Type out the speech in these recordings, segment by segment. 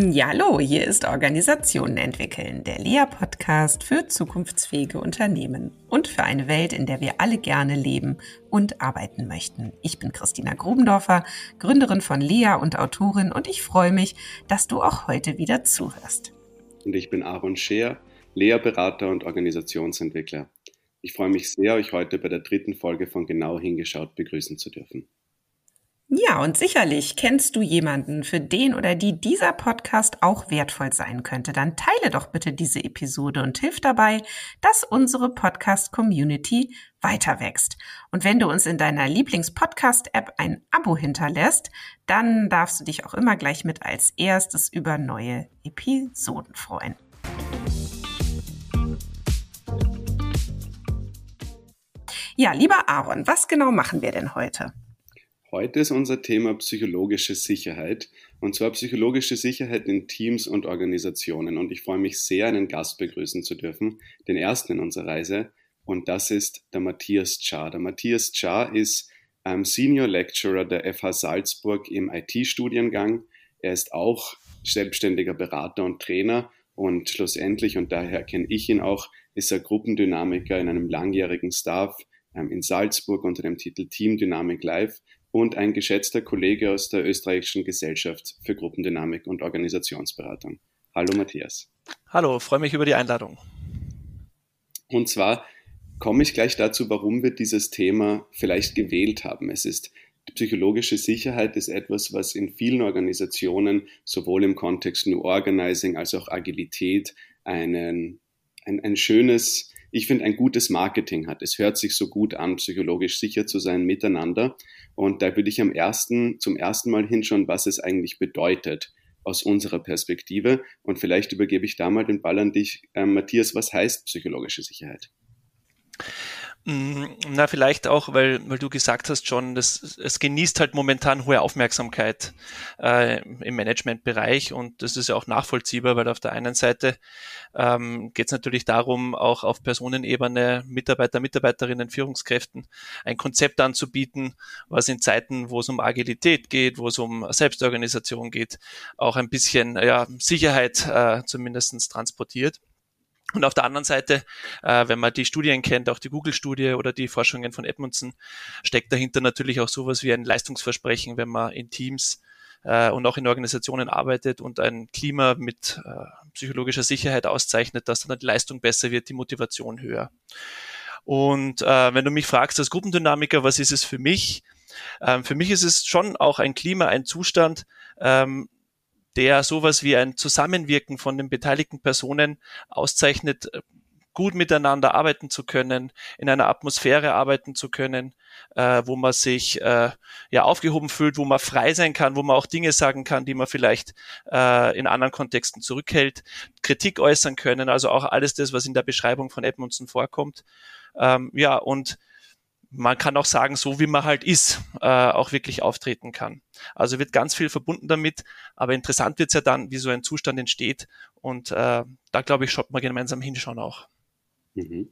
Ja, hallo, hier ist Organisationen entwickeln, der LEA-Podcast für zukunftsfähige Unternehmen und für eine Welt, in der wir alle gerne leben und arbeiten möchten. Ich bin Christina Grubendorfer, Gründerin von LEA und Autorin und ich freue mich, dass du auch heute wieder zuhörst. Und ich bin Aaron Scheer, LEA-Berater und Organisationsentwickler. Ich freue mich sehr, euch heute bei der dritten Folge von Genau hingeschaut begrüßen zu dürfen. Ja, und sicherlich kennst du jemanden, für den oder die dieser Podcast auch wertvoll sein könnte. Dann teile doch bitte diese Episode und hilf dabei, dass unsere Podcast-Community weiter wächst. Und wenn du uns in deiner Lieblings-Podcast-App ein Abo hinterlässt, dann darfst du dich auch immer gleich mit als erstes über neue Episoden freuen. Ja, lieber Aaron, was genau machen wir denn heute? Heute ist unser Thema psychologische Sicherheit und zwar psychologische Sicherheit in Teams und Organisationen. Und ich freue mich sehr, einen Gast begrüßen zu dürfen, den ersten in unserer Reise. Und das ist der Matthias Czar. Der Matthias Czar ist ähm, Senior Lecturer der FH Salzburg im IT-Studiengang. Er ist auch selbstständiger Berater und Trainer und schlussendlich, und daher kenne ich ihn auch, ist er Gruppendynamiker in einem langjährigen Staff ähm, in Salzburg unter dem Titel Team Dynamic Live und ein geschätzter Kollege aus der österreichischen Gesellschaft für Gruppendynamik und Organisationsberatung. Hallo Matthias. Hallo, freue mich über die Einladung. Und zwar komme ich gleich dazu, warum wir dieses Thema vielleicht gewählt haben. Es ist die psychologische Sicherheit ist etwas, was in vielen Organisationen sowohl im Kontext New Organizing als auch Agilität einen, ein, ein schönes, ich finde, ein gutes Marketing hat. Es hört sich so gut an, psychologisch sicher zu sein miteinander. Und da würde ich am ersten, zum ersten Mal hinschauen, was es eigentlich bedeutet aus unserer Perspektive. Und vielleicht übergebe ich da mal den Ball an dich, äh, Matthias. Was heißt psychologische Sicherheit? Mm, na, vielleicht auch, weil, weil du gesagt hast schon, das, es genießt halt momentan hohe Aufmerksamkeit äh, im Managementbereich und das ist ja auch nachvollziehbar, weil auf der einen Seite ähm, geht es natürlich darum, auch auf Personenebene Mitarbeiter, Mitarbeiterinnen, Führungskräften ein Konzept anzubieten, was in Zeiten, wo es um Agilität geht, wo es um Selbstorganisation geht, auch ein bisschen ja, Sicherheit äh, zumindest transportiert. Und auf der anderen Seite, äh, wenn man die Studien kennt, auch die Google-Studie oder die Forschungen von Edmundson, steckt dahinter natürlich auch sowas wie ein Leistungsversprechen, wenn man in Teams äh, und auch in Organisationen arbeitet und ein Klima mit äh, psychologischer Sicherheit auszeichnet, dass dann die Leistung besser wird, die Motivation höher. Und äh, wenn du mich fragst als Gruppendynamiker, was ist es für mich? Ähm, für mich ist es schon auch ein Klima, ein Zustand, ähm, der sowas wie ein Zusammenwirken von den beteiligten Personen auszeichnet, äh, gut miteinander arbeiten zu können, in einer Atmosphäre arbeiten zu können, äh, wo man sich äh, ja aufgehoben fühlt, wo man frei sein kann, wo man auch Dinge sagen kann, die man vielleicht äh, in anderen Kontexten zurückhält, Kritik äußern können, also auch alles das, was in der Beschreibung von Edmundson vorkommt. Ähm, ja, und man kann auch sagen, so wie man halt ist, äh, auch wirklich auftreten kann. Also wird ganz viel verbunden damit, aber interessant wird es ja dann, wie so ein Zustand entsteht. Und äh, da glaube ich, schaut man gemeinsam hinschauen auch. Mhm.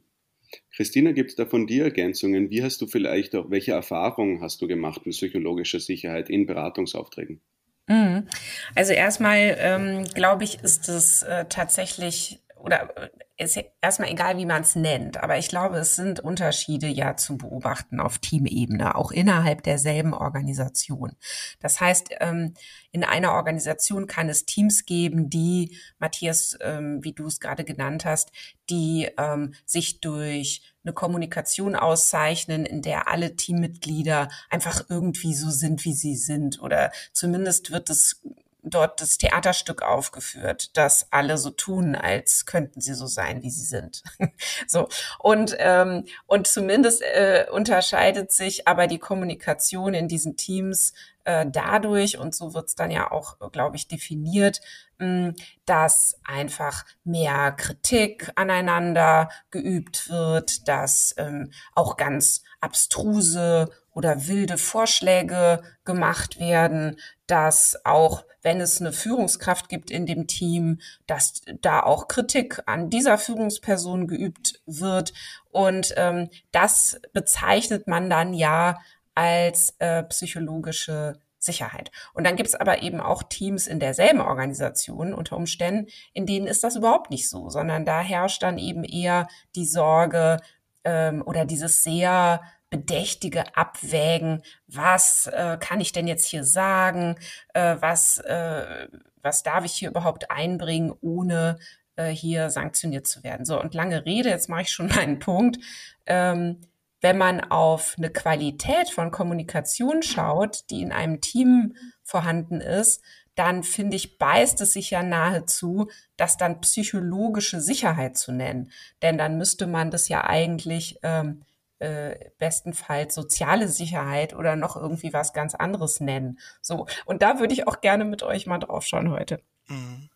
Christina, gibt es da von dir Ergänzungen? Wie hast du vielleicht auch, welche Erfahrungen hast du gemacht mit psychologischer Sicherheit in Beratungsaufträgen? Mhm. Also erstmal ähm, glaube ich, ist es äh, tatsächlich oder äh, ist erstmal egal, wie man es nennt, aber ich glaube, es sind Unterschiede ja zu beobachten auf Teamebene, auch innerhalb derselben Organisation. Das heißt, ähm, in einer Organisation kann es Teams geben, die, Matthias, ähm, wie du es gerade genannt hast, die ähm, sich durch eine Kommunikation auszeichnen, in der alle Teammitglieder einfach irgendwie so sind, wie sie sind. Oder zumindest wird es dort das Theaterstück aufgeführt, dass alle so tun, als könnten sie so sein, wie sie sind. so und ähm, und zumindest äh, unterscheidet sich aber die Kommunikation in diesen Teams äh, dadurch und so wird's dann ja auch, glaube ich, definiert, mh, dass einfach mehr Kritik aneinander geübt wird, dass ähm, auch ganz abstruse oder wilde Vorschläge gemacht werden, dass auch wenn es eine Führungskraft gibt in dem Team, dass da auch Kritik an dieser Führungsperson geübt wird. Und ähm, das bezeichnet man dann ja als äh, psychologische Sicherheit. Und dann gibt es aber eben auch Teams in derselben Organisation unter Umständen, in denen ist das überhaupt nicht so, sondern da herrscht dann eben eher die Sorge ähm, oder dieses sehr bedächtige Abwägen, was äh, kann ich denn jetzt hier sagen, äh, was, äh, was darf ich hier überhaupt einbringen, ohne äh, hier sanktioniert zu werden. So, und lange Rede, jetzt mache ich schon meinen Punkt. Ähm, wenn man auf eine Qualität von Kommunikation schaut, die in einem Team vorhanden ist, dann finde ich, beißt es sich ja nahezu, das dann psychologische Sicherheit zu nennen. Denn dann müsste man das ja eigentlich ähm, äh, bestenfalls soziale Sicherheit oder noch irgendwie was ganz anderes nennen. So, und da würde ich auch gerne mit euch mal drauf schauen heute. Mhm.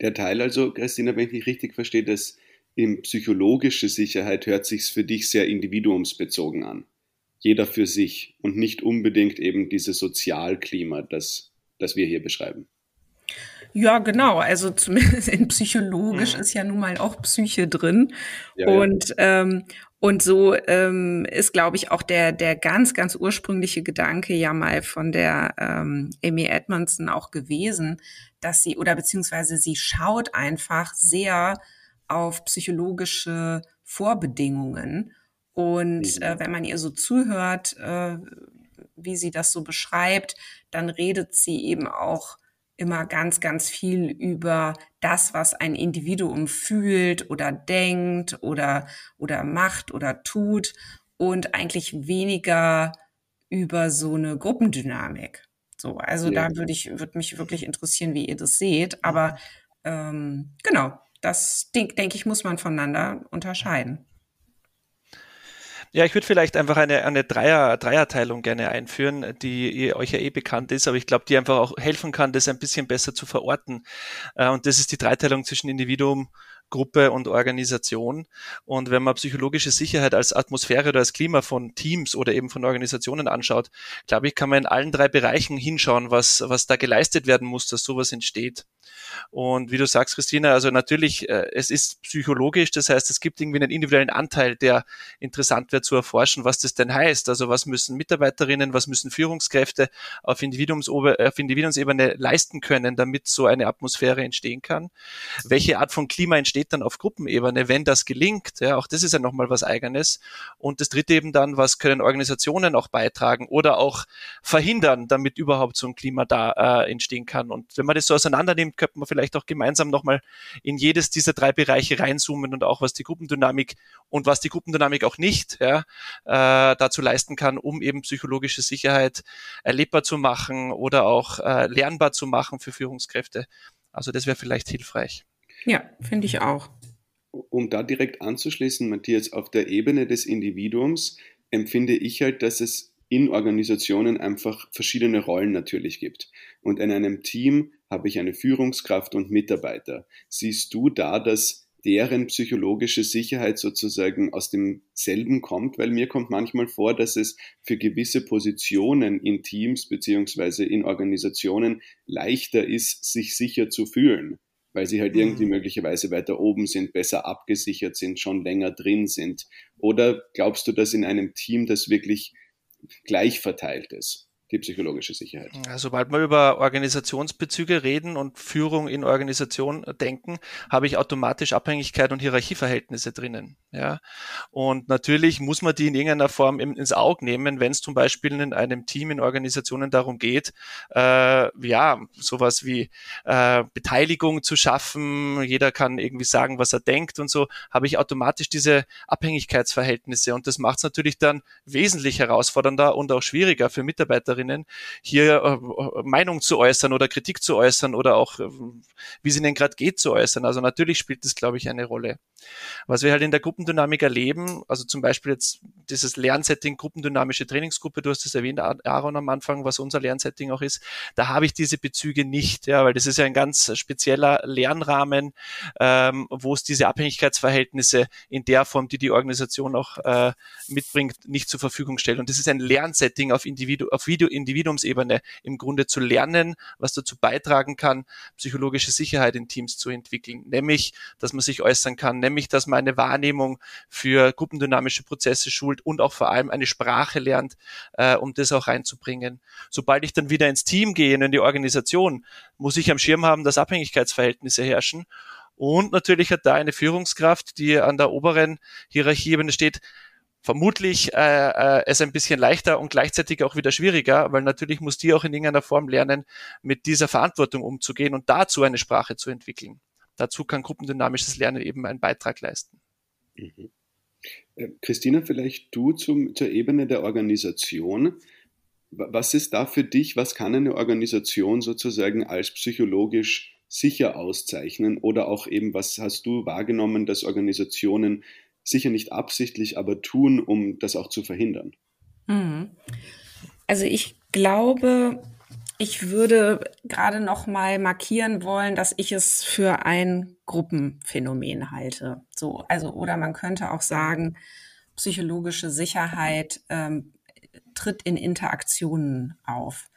Der Teil also, Christina, wenn ich dich richtig verstehe, dass in psychologische Sicherheit hört sich's für dich sehr individuumsbezogen an. Jeder für sich und nicht unbedingt eben dieses Sozialklima, das, das wir hier beschreiben. Ja, genau. Also zumindest in psychologisch mhm. ist ja nun mal auch Psyche drin. Ja, und, ja. Ähm, und so ähm, ist, glaube ich, auch der, der ganz, ganz ursprüngliche Gedanke ja mal von der ähm, Amy Edmondson auch gewesen, dass sie, oder beziehungsweise sie schaut einfach sehr auf psychologische Vorbedingungen. Und mhm. äh, wenn man ihr so zuhört, äh, wie sie das so beschreibt, dann redet sie eben auch immer ganz, ganz viel über das, was ein Individuum fühlt oder denkt oder, oder macht oder tut und eigentlich weniger über so eine Gruppendynamik. So, also ja. da würde ich, würde mich wirklich interessieren, wie ihr das seht. Aber ähm, genau, das denke denk ich, muss man voneinander unterscheiden. Ja, ich würde vielleicht einfach eine, eine Dreier, Dreierteilung gerne einführen, die euch ja eh bekannt ist, aber ich glaube, die einfach auch helfen kann, das ein bisschen besser zu verorten. Äh, und das ist die Dreiteilung zwischen Individuum, Gruppe und Organisation. Und wenn man psychologische Sicherheit als Atmosphäre oder als Klima von Teams oder eben von Organisationen anschaut, glaube ich, kann man in allen drei Bereichen hinschauen, was, was da geleistet werden muss, dass sowas entsteht. Und wie du sagst, Christina, also natürlich, äh, es ist psychologisch, das heißt, es gibt irgendwie einen individuellen Anteil, der interessant wird zu erforschen, was das denn heißt. Also was müssen Mitarbeiterinnen, was müssen Führungskräfte auf, auf Individuumsebene leisten können, damit so eine Atmosphäre entstehen kann. Welche Art von Klima entsteht dann auf Gruppenebene, wenn das gelingt? Ja, auch das ist ja nochmal was Eigenes. Und das dritte eben dann, was können Organisationen auch beitragen oder auch verhindern, damit überhaupt so ein Klima da äh, entstehen kann. Und wenn man das so auseinander nimmt, könnte man vielleicht auch gemeinsam nochmal in jedes dieser drei Bereiche reinzoomen und auch was die Gruppendynamik und was die Gruppendynamik auch nicht ja, äh, dazu leisten kann, um eben psychologische Sicherheit erlebbar zu machen oder auch äh, lernbar zu machen für Führungskräfte. Also das wäre vielleicht hilfreich. Ja, finde ich auch. Um da direkt anzuschließen, Matthias, auf der Ebene des Individuums empfinde ich halt, dass es in Organisationen einfach verschiedene Rollen natürlich gibt. Und in einem Team habe ich eine Führungskraft und Mitarbeiter. Siehst du da, dass deren psychologische Sicherheit sozusagen aus demselben kommt, weil mir kommt manchmal vor, dass es für gewisse Positionen in Teams beziehungsweise in Organisationen leichter ist, sich sicher zu fühlen, weil sie halt irgendwie mhm. möglicherweise weiter oben sind, besser abgesichert sind, schon länger drin sind. Oder glaubst du, dass in einem Team das wirklich gleich verteilt ist? Die psychologische Sicherheit. Sobald wir über Organisationsbezüge reden und Führung in Organisation denken, habe ich automatisch Abhängigkeit und Hierarchieverhältnisse drinnen. Ja, und natürlich muss man die in irgendeiner Form ins Auge nehmen, wenn es zum Beispiel in einem Team in Organisationen darum geht, äh, ja, sowas wie äh, Beteiligung zu schaffen. Jeder kann irgendwie sagen, was er denkt und so. Habe ich automatisch diese Abhängigkeitsverhältnisse und das macht es natürlich dann wesentlich herausfordernder und auch schwieriger für Mitarbeiter Mitarbeiterinnen, hier äh, Meinung zu äußern oder Kritik zu äußern oder auch, äh, wie es ihnen gerade geht, zu äußern. Also natürlich spielt das, glaube ich, eine Rolle. Was wir halt in der Gruppendynamik erleben, also zum Beispiel jetzt dieses Lernsetting, gruppendynamische Trainingsgruppe, du hast es erwähnt, Aaron am Anfang, was unser Lernsetting auch ist, da habe ich diese Bezüge nicht, ja, weil das ist ja ein ganz spezieller Lernrahmen, ähm, wo es diese Abhängigkeitsverhältnisse in der Form, die die Organisation auch äh, mitbringt, nicht zur Verfügung stellt. Und das ist ein Lernsetting auf, Individu auf Video Individuumsebene im Grunde zu lernen, was dazu beitragen kann, psychologische Sicherheit in Teams zu entwickeln, nämlich, dass man sich äußern kann, nämlich, dass man eine Wahrnehmung für gruppendynamische Prozesse schult und auch vor allem eine Sprache lernt, äh, um das auch reinzubringen. Sobald ich dann wieder ins Team gehe, in die Organisation, muss ich am Schirm haben, dass Abhängigkeitsverhältnisse herrschen. Und natürlich hat da eine Führungskraft, die an der oberen Hierarchieebene steht, vermutlich äh, äh, es ein bisschen leichter und gleichzeitig auch wieder schwieriger, weil natürlich muss die auch in irgendeiner Form lernen, mit dieser Verantwortung umzugehen und dazu eine Sprache zu entwickeln. Dazu kann gruppendynamisches Lernen eben einen Beitrag leisten. Mhm. Äh, Christina, vielleicht du zum, zur Ebene der Organisation. Was ist da für dich, was kann eine Organisation sozusagen als psychologisch sicher auszeichnen? Oder auch eben, was hast du wahrgenommen, dass Organisationen sicher nicht absichtlich, aber tun, um das auch zu verhindern? Mhm. Also ich glaube, ich würde gerade noch mal markieren wollen, dass ich es für ein Gruppenphänomen halte. So, also oder man könnte auch sagen, psychologische Sicherheit ähm, tritt in Interaktionen auf.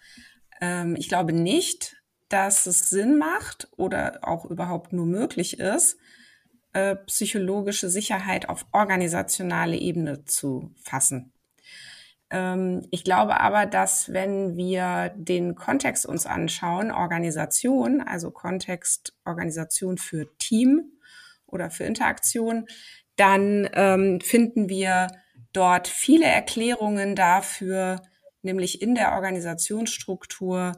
Ähm, ich glaube nicht, dass es Sinn macht oder auch überhaupt nur möglich ist, äh, psychologische Sicherheit auf organisationale Ebene zu fassen. Ähm, ich glaube aber, dass wenn wir den Kontext uns anschauen, Organisation, also Kontext Organisation für Team oder für Interaktion, dann ähm, finden wir dort viele Erklärungen dafür, nämlich in der Organisationsstruktur,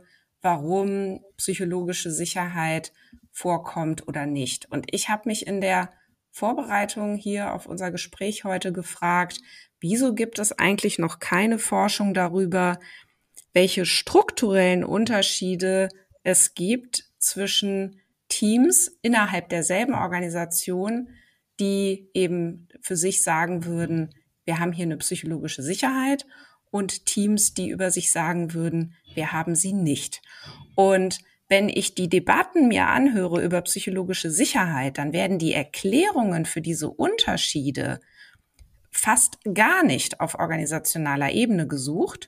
warum psychologische Sicherheit vorkommt oder nicht. Und ich habe mich in der Vorbereitung hier auf unser Gespräch heute gefragt, wieso gibt es eigentlich noch keine Forschung darüber, welche strukturellen Unterschiede es gibt zwischen Teams innerhalb derselben Organisation, die eben für sich sagen würden, wir haben hier eine psychologische Sicherheit und Teams, die über sich sagen würden, wir haben sie nicht. Und wenn ich die Debatten mir anhöre über psychologische Sicherheit, dann werden die Erklärungen für diese Unterschiede fast gar nicht auf organisationaler Ebene gesucht,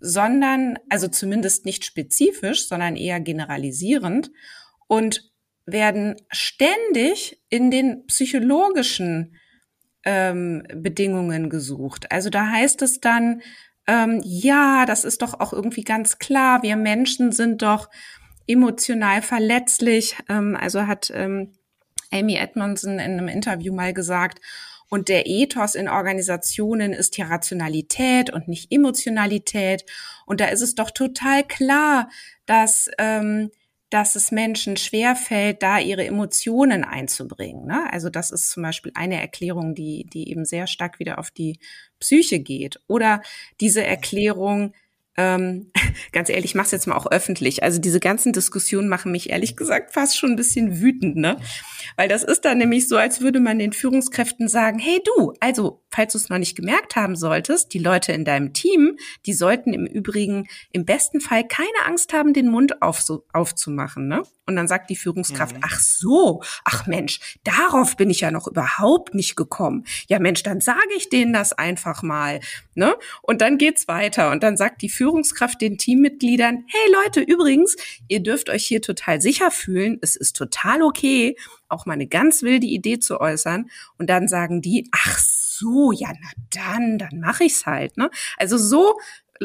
sondern, also zumindest nicht spezifisch, sondern eher generalisierend und werden ständig in den psychologischen ähm, Bedingungen gesucht. Also da heißt es dann, ähm, ja, das ist doch auch irgendwie ganz klar, wir Menschen sind doch emotional verletzlich. Ähm, also hat ähm, Amy Edmondson in einem Interview mal gesagt, und der Ethos in Organisationen ist die Rationalität und nicht Emotionalität. Und da ist es doch total klar, dass, ähm, dass es Menschen schwerfällt, da ihre Emotionen einzubringen. Ne? Also das ist zum Beispiel eine Erklärung, die, die eben sehr stark wieder auf die Psyche geht. Oder diese Erklärung, ähm, ganz ehrlich, ich mache es jetzt mal auch öffentlich. Also diese ganzen Diskussionen machen mich ehrlich gesagt fast schon ein bisschen wütend, ne? Weil das ist dann nämlich so, als würde man den Führungskräften sagen, hey du, also falls du es noch nicht gemerkt haben solltest, die Leute in deinem Team, die sollten im Übrigen im besten Fall keine Angst haben, den Mund auf, aufzumachen. Ne? Und dann sagt die Führungskraft, mhm. ach so, ach Mensch, darauf bin ich ja noch überhaupt nicht gekommen. Ja Mensch, dann sage ich denen das einfach mal. Ne? Und dann geht's weiter. Und dann sagt die Führungskraft den Teammitgliedern, hey Leute, übrigens, ihr dürft euch hier total sicher fühlen. Es ist total okay, auch mal eine ganz wilde Idee zu äußern. Und dann sagen die, ach so, ja, na dann, dann mache ich's halt. Ne? Also so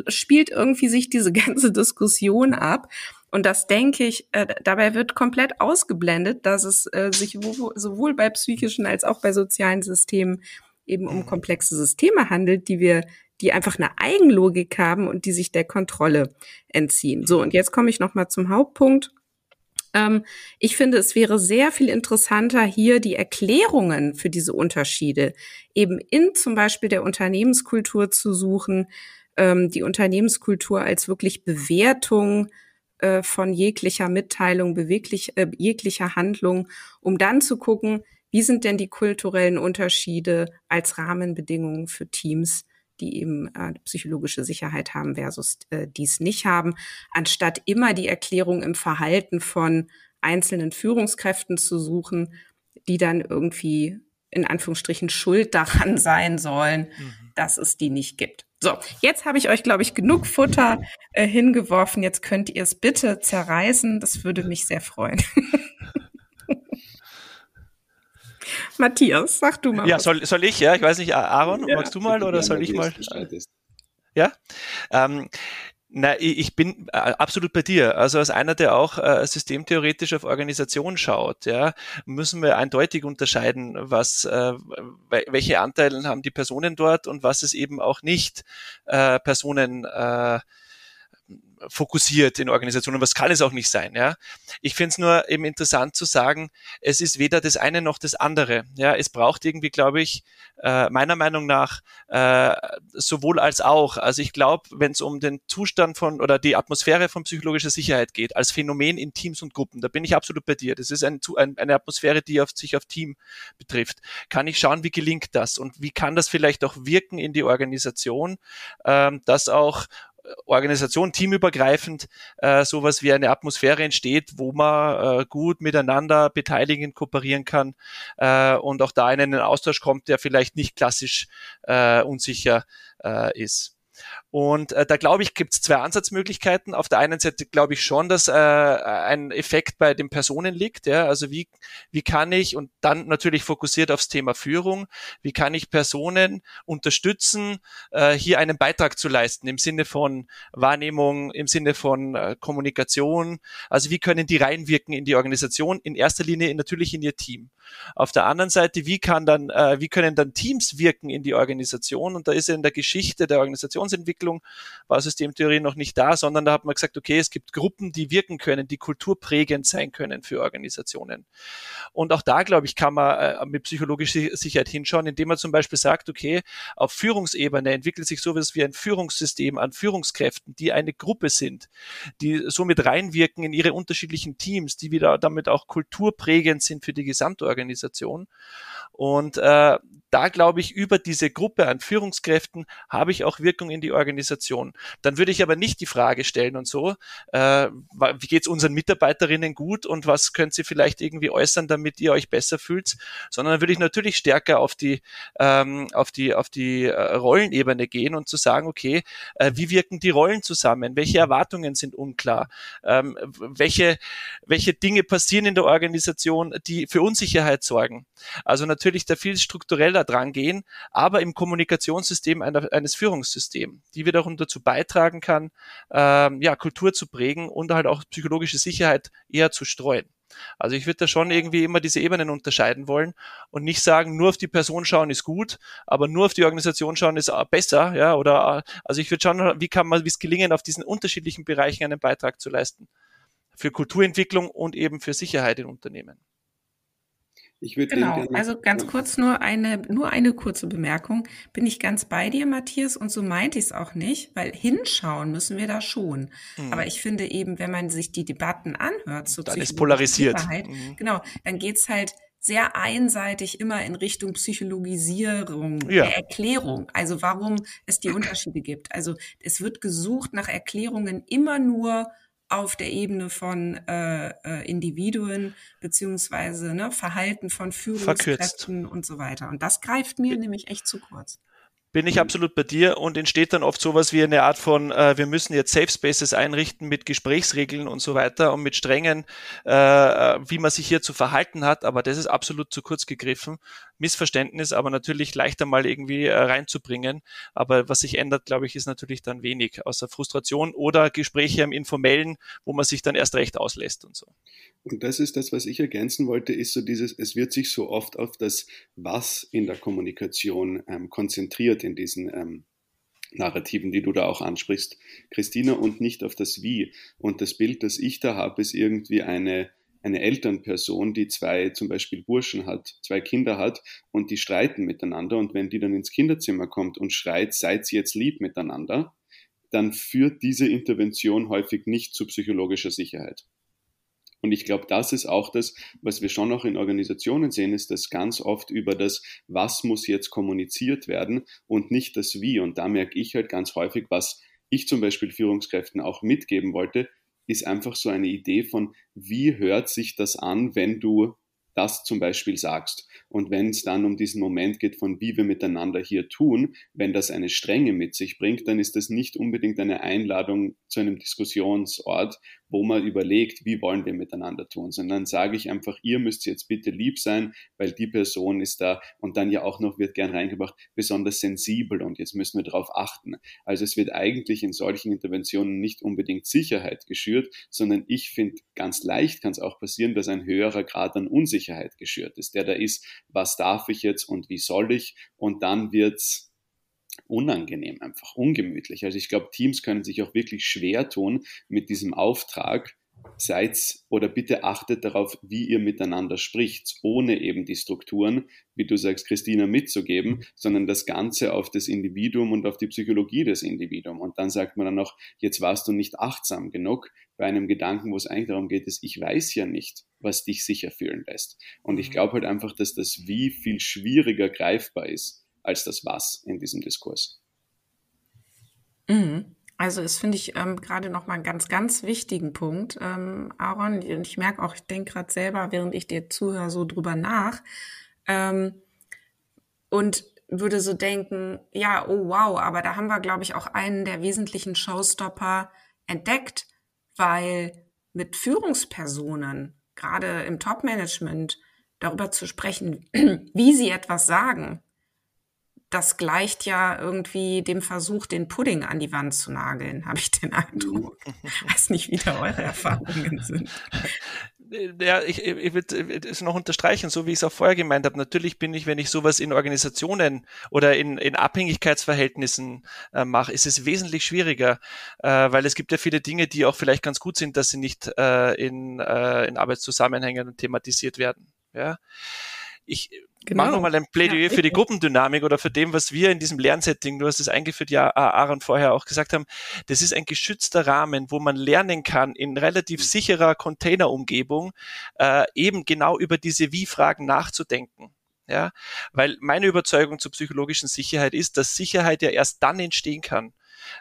spielt irgendwie sich diese ganze Diskussion ab. Und das denke ich, äh, dabei wird komplett ausgeblendet, dass es äh, sich sowohl bei psychischen als auch bei sozialen Systemen eben um komplexe Systeme handelt, die wir, die einfach eine Eigenlogik haben und die sich der Kontrolle entziehen. So, und jetzt komme ich nochmal zum Hauptpunkt. Ähm, ich finde, es wäre sehr viel interessanter, hier die Erklärungen für diese Unterschiede eben in zum Beispiel der Unternehmenskultur zu suchen, ähm, die Unternehmenskultur als wirklich Bewertung äh, von jeglicher Mitteilung, beweglich, äh, jeglicher Handlung, um dann zu gucken, wie sind denn die kulturellen Unterschiede als Rahmenbedingungen für Teams die eben äh, psychologische Sicherheit haben versus äh, dies nicht haben, anstatt immer die Erklärung im Verhalten von einzelnen Führungskräften zu suchen, die dann irgendwie in Anführungsstrichen schuld daran sein sollen, mhm. dass es die nicht gibt. So, jetzt habe ich euch, glaube ich, genug Futter äh, hingeworfen. Jetzt könnt ihr es bitte zerreißen. Das würde mich sehr freuen. Matthias, sag du mal. Ja, soll, soll ich? Ja, ich weiß nicht, Aaron, ja. magst du mal oder soll ich mal? Ja. Ähm, na, ich bin absolut bei dir. Also als einer, der auch äh, systemtheoretisch auf Organisation schaut, ja, müssen wir eindeutig unterscheiden, was, äh, welche Anteile haben die Personen dort und was ist eben auch nicht äh, Personen äh, fokussiert in Organisationen. Was kann es auch nicht sein? Ja, ich finde es nur eben interessant zu sagen, es ist weder das eine noch das andere. Ja, es braucht irgendwie, glaube ich, äh, meiner Meinung nach äh, sowohl als auch. Also ich glaube, wenn es um den Zustand von oder die Atmosphäre von psychologischer Sicherheit geht, als Phänomen in Teams und Gruppen, da bin ich absolut bei dir. Das ist ein, ein, eine Atmosphäre, die auf, sich auf Team betrifft. Kann ich schauen, wie gelingt das und wie kann das vielleicht auch wirken in die Organisation, ähm, dass auch Organisation teamübergreifend äh, sowas wie eine Atmosphäre entsteht, wo man äh, gut miteinander beteiligen, kooperieren kann äh, und auch da in einen Austausch kommt, der vielleicht nicht klassisch äh, unsicher äh, ist. Und äh, da glaube ich, gibt es zwei Ansatzmöglichkeiten. Auf der einen Seite glaube ich schon, dass äh, ein Effekt bei den Personen liegt. Ja? Also wie, wie kann ich, und dann natürlich fokussiert aufs Thema Führung, wie kann ich Personen unterstützen, äh, hier einen Beitrag zu leisten im Sinne von Wahrnehmung, im Sinne von äh, Kommunikation. Also wie können die reinwirken in die Organisation, in erster Linie natürlich in ihr Team. Auf der anderen Seite, wie kann dann, äh, wie können dann Teams wirken in die Organisation? Und da ist ja in der Geschichte der Organisationsentwicklung war Systemtheorie noch nicht da, sondern da hat man gesagt, okay, es gibt Gruppen, die wirken können, die kulturprägend sein können für Organisationen. Und auch da, glaube ich, kann man äh, mit psychologischer Sicherheit hinschauen, indem man zum Beispiel sagt, okay, auf Führungsebene entwickelt sich sowas wie ein Führungssystem an Führungskräften, die eine Gruppe sind, die somit reinwirken in ihre unterschiedlichen Teams, die wieder damit auch kulturprägend sind für die Gesamtorganisation. Organisation. Und äh, da glaube ich, über diese Gruppe an Führungskräften habe ich auch Wirkung in die Organisation. Dann würde ich aber nicht die Frage stellen und so, äh, wie geht es unseren Mitarbeiterinnen gut und was könnt ihr vielleicht irgendwie äußern, damit ihr euch besser fühlt, sondern dann würde ich natürlich stärker auf die, ähm, auf die, auf die äh, Rollenebene gehen und zu sagen, okay, äh, wie wirken die Rollen zusammen? Welche Erwartungen sind unklar? Ähm, welche, welche Dinge passieren in der Organisation, die für Unsicherheit sorgen? Also natürlich da viel struktureller dran gehen, aber im Kommunikationssystem einer, eines Führungssystems, die wiederum dazu beitragen kann, ähm, ja, Kultur zu prägen und halt auch psychologische Sicherheit eher zu streuen. Also ich würde da schon irgendwie immer diese Ebenen unterscheiden wollen und nicht sagen, nur auf die Person schauen ist gut, aber nur auf die Organisation schauen ist besser, ja, oder also ich würde schauen, wie kann man, wie es gelingen, auf diesen unterschiedlichen Bereichen einen Beitrag zu leisten. Für Kulturentwicklung und eben für Sicherheit in Unternehmen. Ich würde genau, also ganz kurz nur eine, nur eine kurze Bemerkung. Bin ich ganz bei dir, Matthias, und so meinte ich es auch nicht, weil hinschauen müssen wir da schon. Mhm. Aber ich finde eben, wenn man sich die Debatten anhört, so dann ist polarisiert. Mhm. Genau, dann geht's halt sehr einseitig immer in Richtung Psychologisierung, ja. der Erklärung, also warum es die Unterschiede gibt. Also es wird gesucht nach Erklärungen immer nur auf der Ebene von äh, äh, Individuen beziehungsweise ne, Verhalten von Führungskräften Verkürzt. und so weiter. Und das greift mir nämlich echt zu kurz bin ich absolut bei dir und entsteht dann oft sowas wie eine Art von, äh, wir müssen jetzt Safe Spaces einrichten mit Gesprächsregeln und so weiter und mit strengen, äh, äh, wie man sich hier zu verhalten hat, aber das ist absolut zu kurz gegriffen. Missverständnis, aber natürlich leichter mal irgendwie äh, reinzubringen. Aber was sich ändert, glaube ich, ist natürlich dann wenig, außer Frustration oder Gespräche im Informellen, wo man sich dann erst recht auslässt und so. Und das ist das, was ich ergänzen wollte, ist so dieses, es wird sich so oft auf das Was in der Kommunikation ähm, konzentriert in diesen ähm, Narrativen, die du da auch ansprichst, Christina, und nicht auf das Wie. Und das Bild, das ich da habe, ist irgendwie eine, eine Elternperson, die zwei zum Beispiel Burschen hat, zwei Kinder hat und die streiten miteinander. Und wenn die dann ins Kinderzimmer kommt und schreit, seid jetzt lieb miteinander, dann führt diese Intervention häufig nicht zu psychologischer Sicherheit. Und ich glaube, das ist auch das, was wir schon auch in Organisationen sehen, ist, dass ganz oft über das, was muss jetzt kommuniziert werden und nicht das Wie. Und da merke ich halt ganz häufig, was ich zum Beispiel Führungskräften auch mitgeben wollte, ist einfach so eine Idee von, wie hört sich das an, wenn du das zum Beispiel sagst. Und wenn es dann um diesen Moment geht, von wie wir miteinander hier tun, wenn das eine Strenge mit sich bringt, dann ist das nicht unbedingt eine Einladung zu einem Diskussionsort, wo man überlegt, wie wollen wir miteinander tun, sondern sage ich einfach, ihr müsst jetzt bitte lieb sein, weil die Person ist da und dann ja auch noch wird gern reingebracht, besonders sensibel und jetzt müssen wir darauf achten. Also es wird eigentlich in solchen Interventionen nicht unbedingt Sicherheit geschürt, sondern ich finde, ganz leicht kann es auch passieren, dass ein höherer Grad an Unsicherheit geschürt ist, der da ist, was darf ich jetzt und wie soll ich und dann wird's unangenehm, einfach ungemütlich. Also ich glaube, Teams können sich auch wirklich schwer tun mit diesem Auftrag, seid oder bitte achtet darauf, wie ihr miteinander spricht, ohne eben die Strukturen, wie du sagst, Christina, mitzugeben, sondern das Ganze auf das Individuum und auf die Psychologie des Individuums. Und dann sagt man dann noch, jetzt warst du nicht achtsam genug bei einem Gedanken, wo es eigentlich darum geht, dass ich weiß ja nicht, was dich sicher fühlen lässt. Und ich mhm. glaube halt einfach, dass das wie viel schwieriger greifbar ist als das Was in diesem Diskurs. Mhm. Also das finde ich ähm, gerade noch mal einen ganz, ganz wichtigen Punkt, ähm, Aaron. Und ich merke auch, ich denke gerade selber, während ich dir zuhöre, so drüber nach. Ähm, und würde so denken, ja, oh wow, aber da haben wir, glaube ich, auch einen der wesentlichen Showstopper entdeckt, weil mit Führungspersonen, gerade im Top-Management, darüber zu sprechen, wie sie etwas sagen, das gleicht ja irgendwie dem Versuch, den Pudding an die Wand zu nageln, habe ich den Eindruck. Ich weiß nicht, wie da eure Erfahrungen sind. Ja, ich, ich würde es noch unterstreichen, so wie ich es auch vorher gemeint habe. Natürlich bin ich, wenn ich sowas in Organisationen oder in, in Abhängigkeitsverhältnissen äh, mache, ist es wesentlich schwieriger, äh, weil es gibt ja viele Dinge, die auch vielleicht ganz gut sind, dass sie nicht äh, in, äh, in Arbeitszusammenhängen thematisiert werden. Ja ich genau. mache nochmal ein Plädoyer ja, für die Gruppendynamik oder für dem, was wir in diesem Lernsetting, du hast es eingeführt, ja, Aaron vorher auch gesagt haben, das ist ein geschützter Rahmen, wo man lernen kann, in relativ sicherer Containerumgebung äh, eben genau über diese Wie-Fragen nachzudenken. Ja, weil meine Überzeugung zur psychologischen Sicherheit ist, dass Sicherheit ja erst dann entstehen kann,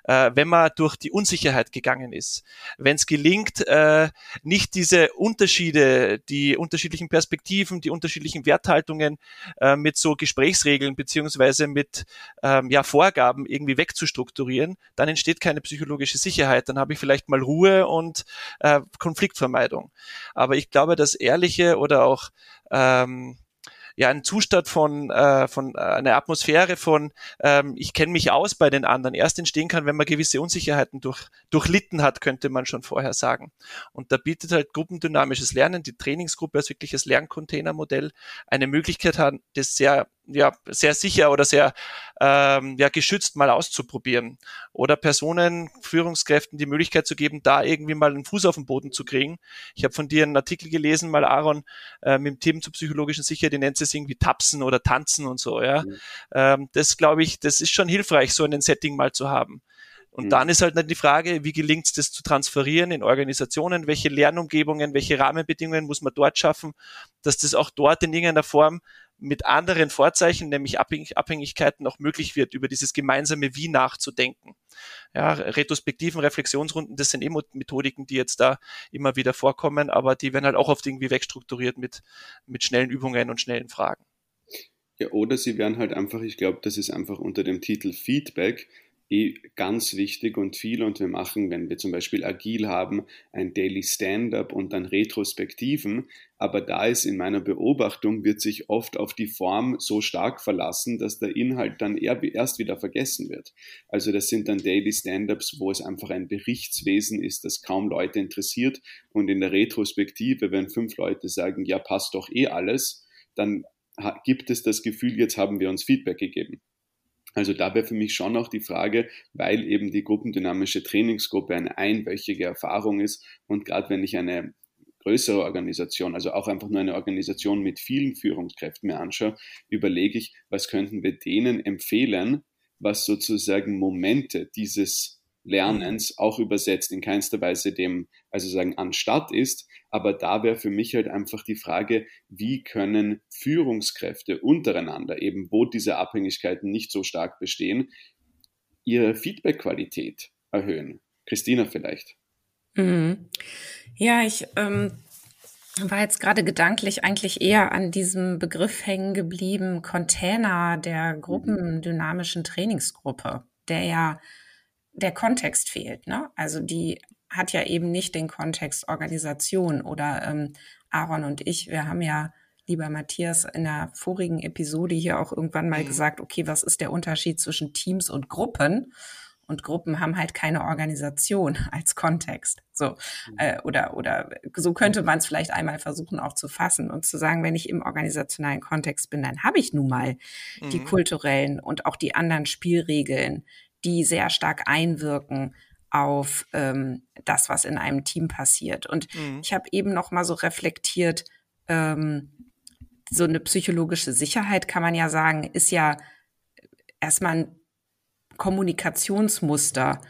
äh, wenn man durch die Unsicherheit gegangen ist. Wenn es gelingt, äh, nicht diese Unterschiede, die unterschiedlichen Perspektiven, die unterschiedlichen Werthaltungen äh, mit so Gesprächsregeln beziehungsweise mit ähm, ja, Vorgaben irgendwie wegzustrukturieren, dann entsteht keine psychologische Sicherheit. Dann habe ich vielleicht mal Ruhe und äh, Konfliktvermeidung. Aber ich glaube, dass ehrliche oder auch ähm, ja ein Zustand von, äh, von äh, einer Atmosphäre von ähm, ich kenne mich aus bei den anderen erst entstehen kann, wenn man gewisse Unsicherheiten durch, durchlitten hat, könnte man schon vorher sagen. Und da bietet halt gruppendynamisches Lernen, die Trainingsgruppe als wirkliches Lerncontainermodell eine Möglichkeit hat, das sehr ja, sehr sicher oder sehr ähm, ja, geschützt mal auszuprobieren. Oder Personen, Führungskräften die Möglichkeit zu geben, da irgendwie mal einen Fuß auf den Boden zu kriegen. Ich habe von dir einen Artikel gelesen, mal Aaron, äh, mit dem Team zur psychologischen Sicherheit, die nennt es irgendwie Tapsen oder Tanzen und so. Ja, mhm. ähm, Das glaube ich, das ist schon hilfreich, so ein Setting mal zu haben. Und mhm. dann ist halt die Frage, wie gelingt es das zu transferieren in Organisationen? Welche Lernumgebungen, welche Rahmenbedingungen muss man dort schaffen, dass das auch dort in irgendeiner Form mit anderen Vorzeichen, nämlich Abhängigkeiten, auch möglich wird, über dieses gemeinsame Wie nachzudenken. Ja, Retrospektiven, Reflexionsrunden, das sind eh Methodiken, die jetzt da immer wieder vorkommen, aber die werden halt auch oft irgendwie wegstrukturiert mit, mit schnellen Übungen und schnellen Fragen. Ja, oder sie werden halt einfach, ich glaube, das ist einfach unter dem Titel Feedback, eh ganz wichtig und viel und wir machen, wenn wir zum Beispiel agil haben, ein Daily Stand-up und dann Retrospektiven, aber da ist in meiner Beobachtung, wird sich oft auf die Form so stark verlassen, dass der Inhalt dann erst wieder vergessen wird. Also das sind dann Daily Stand-ups, wo es einfach ein Berichtswesen ist, das kaum Leute interessiert und in der Retrospektive, wenn fünf Leute sagen, ja, passt doch eh alles, dann gibt es das Gefühl, jetzt haben wir uns Feedback gegeben. Also da wäre für mich schon auch die Frage, weil eben die gruppendynamische Trainingsgruppe eine einwöchige Erfahrung ist und gerade wenn ich eine größere Organisation, also auch einfach nur eine Organisation mit vielen Führungskräften mir anschaue, überlege ich, was könnten wir denen empfehlen, was sozusagen Momente dieses Lernens auch übersetzt in keinster Weise dem, also sagen, anstatt ist. Aber da wäre für mich halt einfach die Frage, wie können Führungskräfte untereinander, eben wo diese Abhängigkeiten nicht so stark bestehen, ihre Feedback-Qualität erhöhen? Christina vielleicht. Mhm. Ja, ich ähm, war jetzt gerade gedanklich eigentlich eher an diesem Begriff hängen geblieben, Container der mhm. gruppendynamischen Trainingsgruppe, der ja der Kontext fehlt. Ne? Also die hat ja eben nicht den Kontext Organisation oder ähm, Aaron und ich, wir haben ja lieber Matthias, in der vorigen Episode hier auch irgendwann mal mhm. gesagt, okay, was ist der Unterschied zwischen Teams und Gruppen? Und Gruppen haben halt keine Organisation als Kontext. So, mhm. äh, oder, oder so könnte man es vielleicht einmal versuchen auch zu fassen und zu sagen, wenn ich im organisationalen Kontext bin, dann habe ich nun mal mhm. die kulturellen und auch die anderen Spielregeln, die sehr stark einwirken auf ähm, das, was in einem Team passiert. Und mhm. ich habe eben noch mal so reflektiert, ähm, so eine psychologische Sicherheit kann man ja sagen, ist ja erstmal ein Kommunikationsmuster.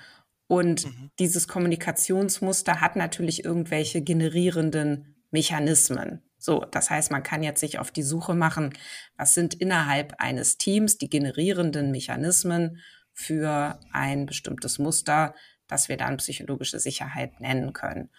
Und mhm. dieses Kommunikationsmuster hat natürlich irgendwelche generierenden Mechanismen. So, das heißt, man kann jetzt sich auf die Suche machen, was sind innerhalb eines Teams die generierenden Mechanismen für ein bestimmtes Muster, das wir dann psychologische Sicherheit nennen können.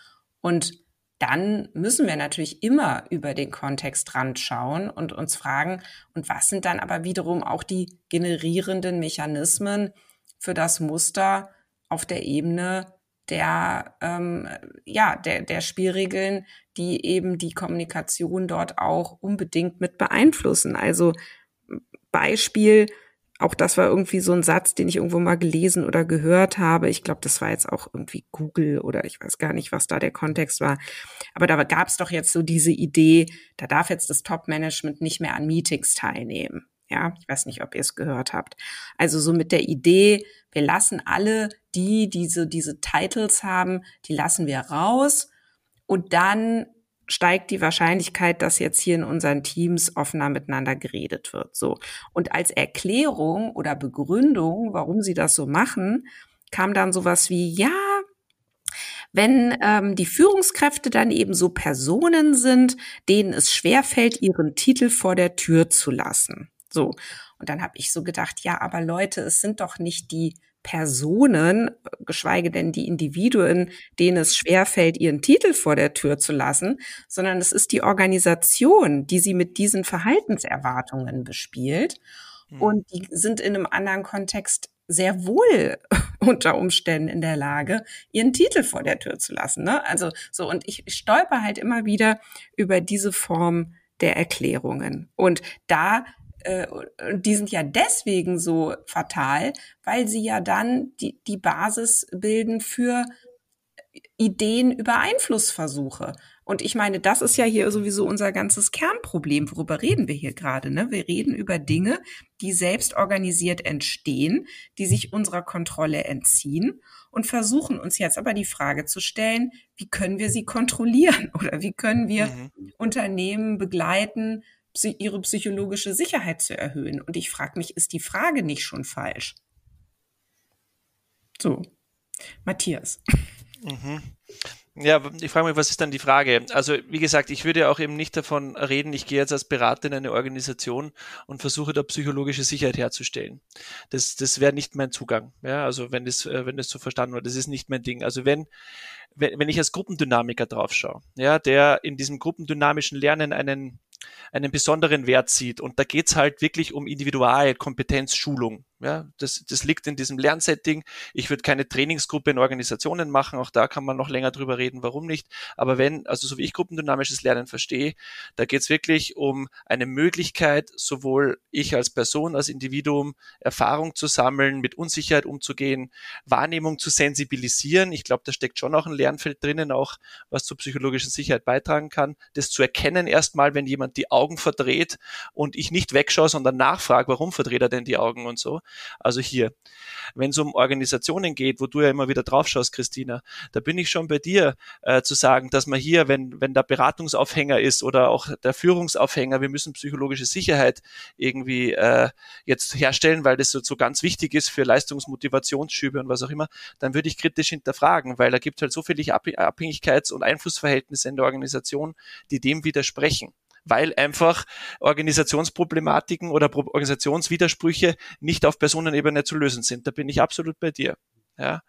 Und dann müssen wir natürlich immer über den Kontextrand schauen und uns fragen, und was sind dann aber wiederum auch die generierenden Mechanismen für das Muster auf der Ebene der, ähm, ja, der, der Spielregeln, die eben die Kommunikation dort auch unbedingt mit beeinflussen. Also Beispiel, auch das war irgendwie so ein Satz, den ich irgendwo mal gelesen oder gehört habe. Ich glaube, das war jetzt auch irgendwie Google oder ich weiß gar nicht, was da der Kontext war. Aber da gab es doch jetzt so diese Idee, da darf jetzt das Top-Management nicht mehr an Meetings teilnehmen. Ja, ich weiß nicht, ob ihr es gehört habt. Also so mit der Idee, wir lassen alle, die diese, diese Titles haben, die lassen wir raus und dann steigt die Wahrscheinlichkeit, dass jetzt hier in unseren Teams offener miteinander geredet wird. So. Und als Erklärung oder Begründung, warum sie das so machen, kam dann sowas wie, ja, wenn ähm, die Führungskräfte dann eben so Personen sind, denen es schwerfällt, ihren Titel vor der Tür zu lassen. So. Und dann habe ich so gedacht, ja, aber Leute, es sind doch nicht die Personen, geschweige denn die Individuen, denen es schwerfällt, ihren Titel vor der Tür zu lassen, sondern es ist die Organisation, die sie mit diesen Verhaltenserwartungen bespielt. Hm. Und die sind in einem anderen Kontext sehr wohl unter Umständen in der Lage, ihren Titel vor der Tür zu lassen. Ne? Also so, und ich stolper halt immer wieder über diese Form der Erklärungen. Und da äh, die sind ja deswegen so fatal, weil sie ja dann die, die Basis bilden für Ideen über Einflussversuche. Und ich meine, das ist ja hier sowieso unser ganzes Kernproblem. Worüber reden wir hier gerade? Ne? Wir reden über Dinge, die selbst organisiert entstehen, die sich unserer Kontrolle entziehen und versuchen uns jetzt aber die Frage zu stellen, wie können wir sie kontrollieren oder wie können wir mhm. Unternehmen begleiten, ihre psychologische Sicherheit zu erhöhen. Und ich frage mich, ist die Frage nicht schon falsch? So, Matthias. Mhm. Ja, ich frage mich, was ist dann die Frage? Also, wie gesagt, ich würde auch eben nicht davon reden, ich gehe jetzt als Berater in eine Organisation und versuche da psychologische Sicherheit herzustellen. Das, das wäre nicht mein Zugang. Ja, also wenn das, äh, wenn das so verstanden wird, das ist nicht mein Ding. Also wenn, wenn, ich als Gruppendynamiker draufschaue, ja, der in diesem gruppendynamischen Lernen einen einen besonderen Wert sieht. Und da geht's halt wirklich um Individualkompetenzschulung. Ja, das, das liegt in diesem Lernsetting. Ich würde keine Trainingsgruppe in Organisationen machen. Auch da kann man noch länger drüber reden, warum nicht. Aber wenn, also so wie ich gruppendynamisches Lernen verstehe, da geht es wirklich um eine Möglichkeit, sowohl ich als Person, als Individuum Erfahrung zu sammeln, mit Unsicherheit umzugehen, Wahrnehmung zu sensibilisieren. Ich glaube, da steckt schon auch ein Lernfeld drinnen, auch was zur psychologischen Sicherheit beitragen kann. Das zu erkennen erstmal, wenn jemand die Augen verdreht und ich nicht wegschaue, sondern nachfrage, warum verdreht er denn die Augen und so. Also hier, wenn es um Organisationen geht, wo du ja immer wieder drauf schaust, Christina, da bin ich schon bei dir äh, zu sagen, dass man hier, wenn, wenn der Beratungsaufhänger ist oder auch der Führungsaufhänger, wir müssen psychologische Sicherheit irgendwie äh, jetzt herstellen, weil das so, so ganz wichtig ist für Leistungsmotivationsschübe und was auch immer, dann würde ich kritisch hinterfragen, weil da gibt halt so viele Abhängigkeits- und Einflussverhältnisse in der Organisation, die dem widersprechen weil einfach Organisationsproblematiken oder Organisationswidersprüche nicht auf Personenebene zu lösen sind. Da bin ich absolut bei dir. Ja.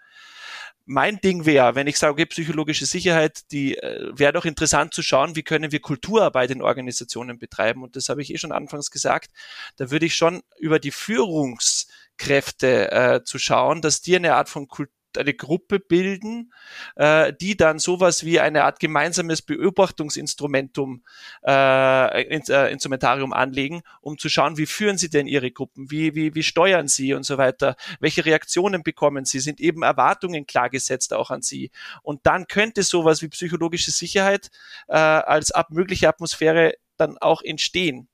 Mein Ding wäre, wenn ich sage, okay, psychologische Sicherheit, die äh, wäre doch interessant zu schauen, wie können wir Kulturarbeit in Organisationen betreiben. Und das habe ich eh schon anfangs gesagt. Da würde ich schon über die Führungskräfte äh, zu schauen, dass die eine Art von Kultur eine Gruppe bilden, äh, die dann sowas wie eine Art gemeinsames Beobachtungsinstrumentum, äh, äh, Instrumentarium anlegen, um zu schauen, wie führen sie denn ihre Gruppen, wie, wie, wie steuern sie und so weiter, welche Reaktionen bekommen sie, sind eben Erwartungen klargesetzt auch an sie. Und dann könnte sowas wie psychologische Sicherheit äh, als ab mögliche Atmosphäre dann auch entstehen.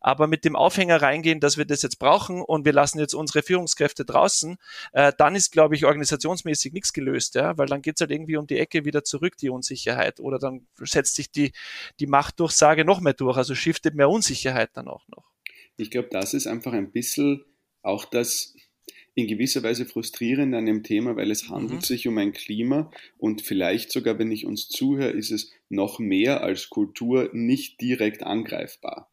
Aber mit dem Aufhänger reingehen, dass wir das jetzt brauchen und wir lassen jetzt unsere Führungskräfte draußen, äh, dann ist, glaube ich, organisationsmäßig nichts gelöst, ja, weil dann geht's halt irgendwie um die Ecke wieder zurück, die Unsicherheit. Oder dann setzt sich die, die Machtdurchsage noch mehr durch, also shiftet mehr Unsicherheit dann auch noch. Ich glaube, das ist einfach ein bisschen auch das in gewisser Weise frustrierend an dem Thema, weil es handelt mhm. sich um ein Klima und vielleicht sogar, wenn ich uns zuhöre, ist es noch mehr als Kultur nicht direkt angreifbar.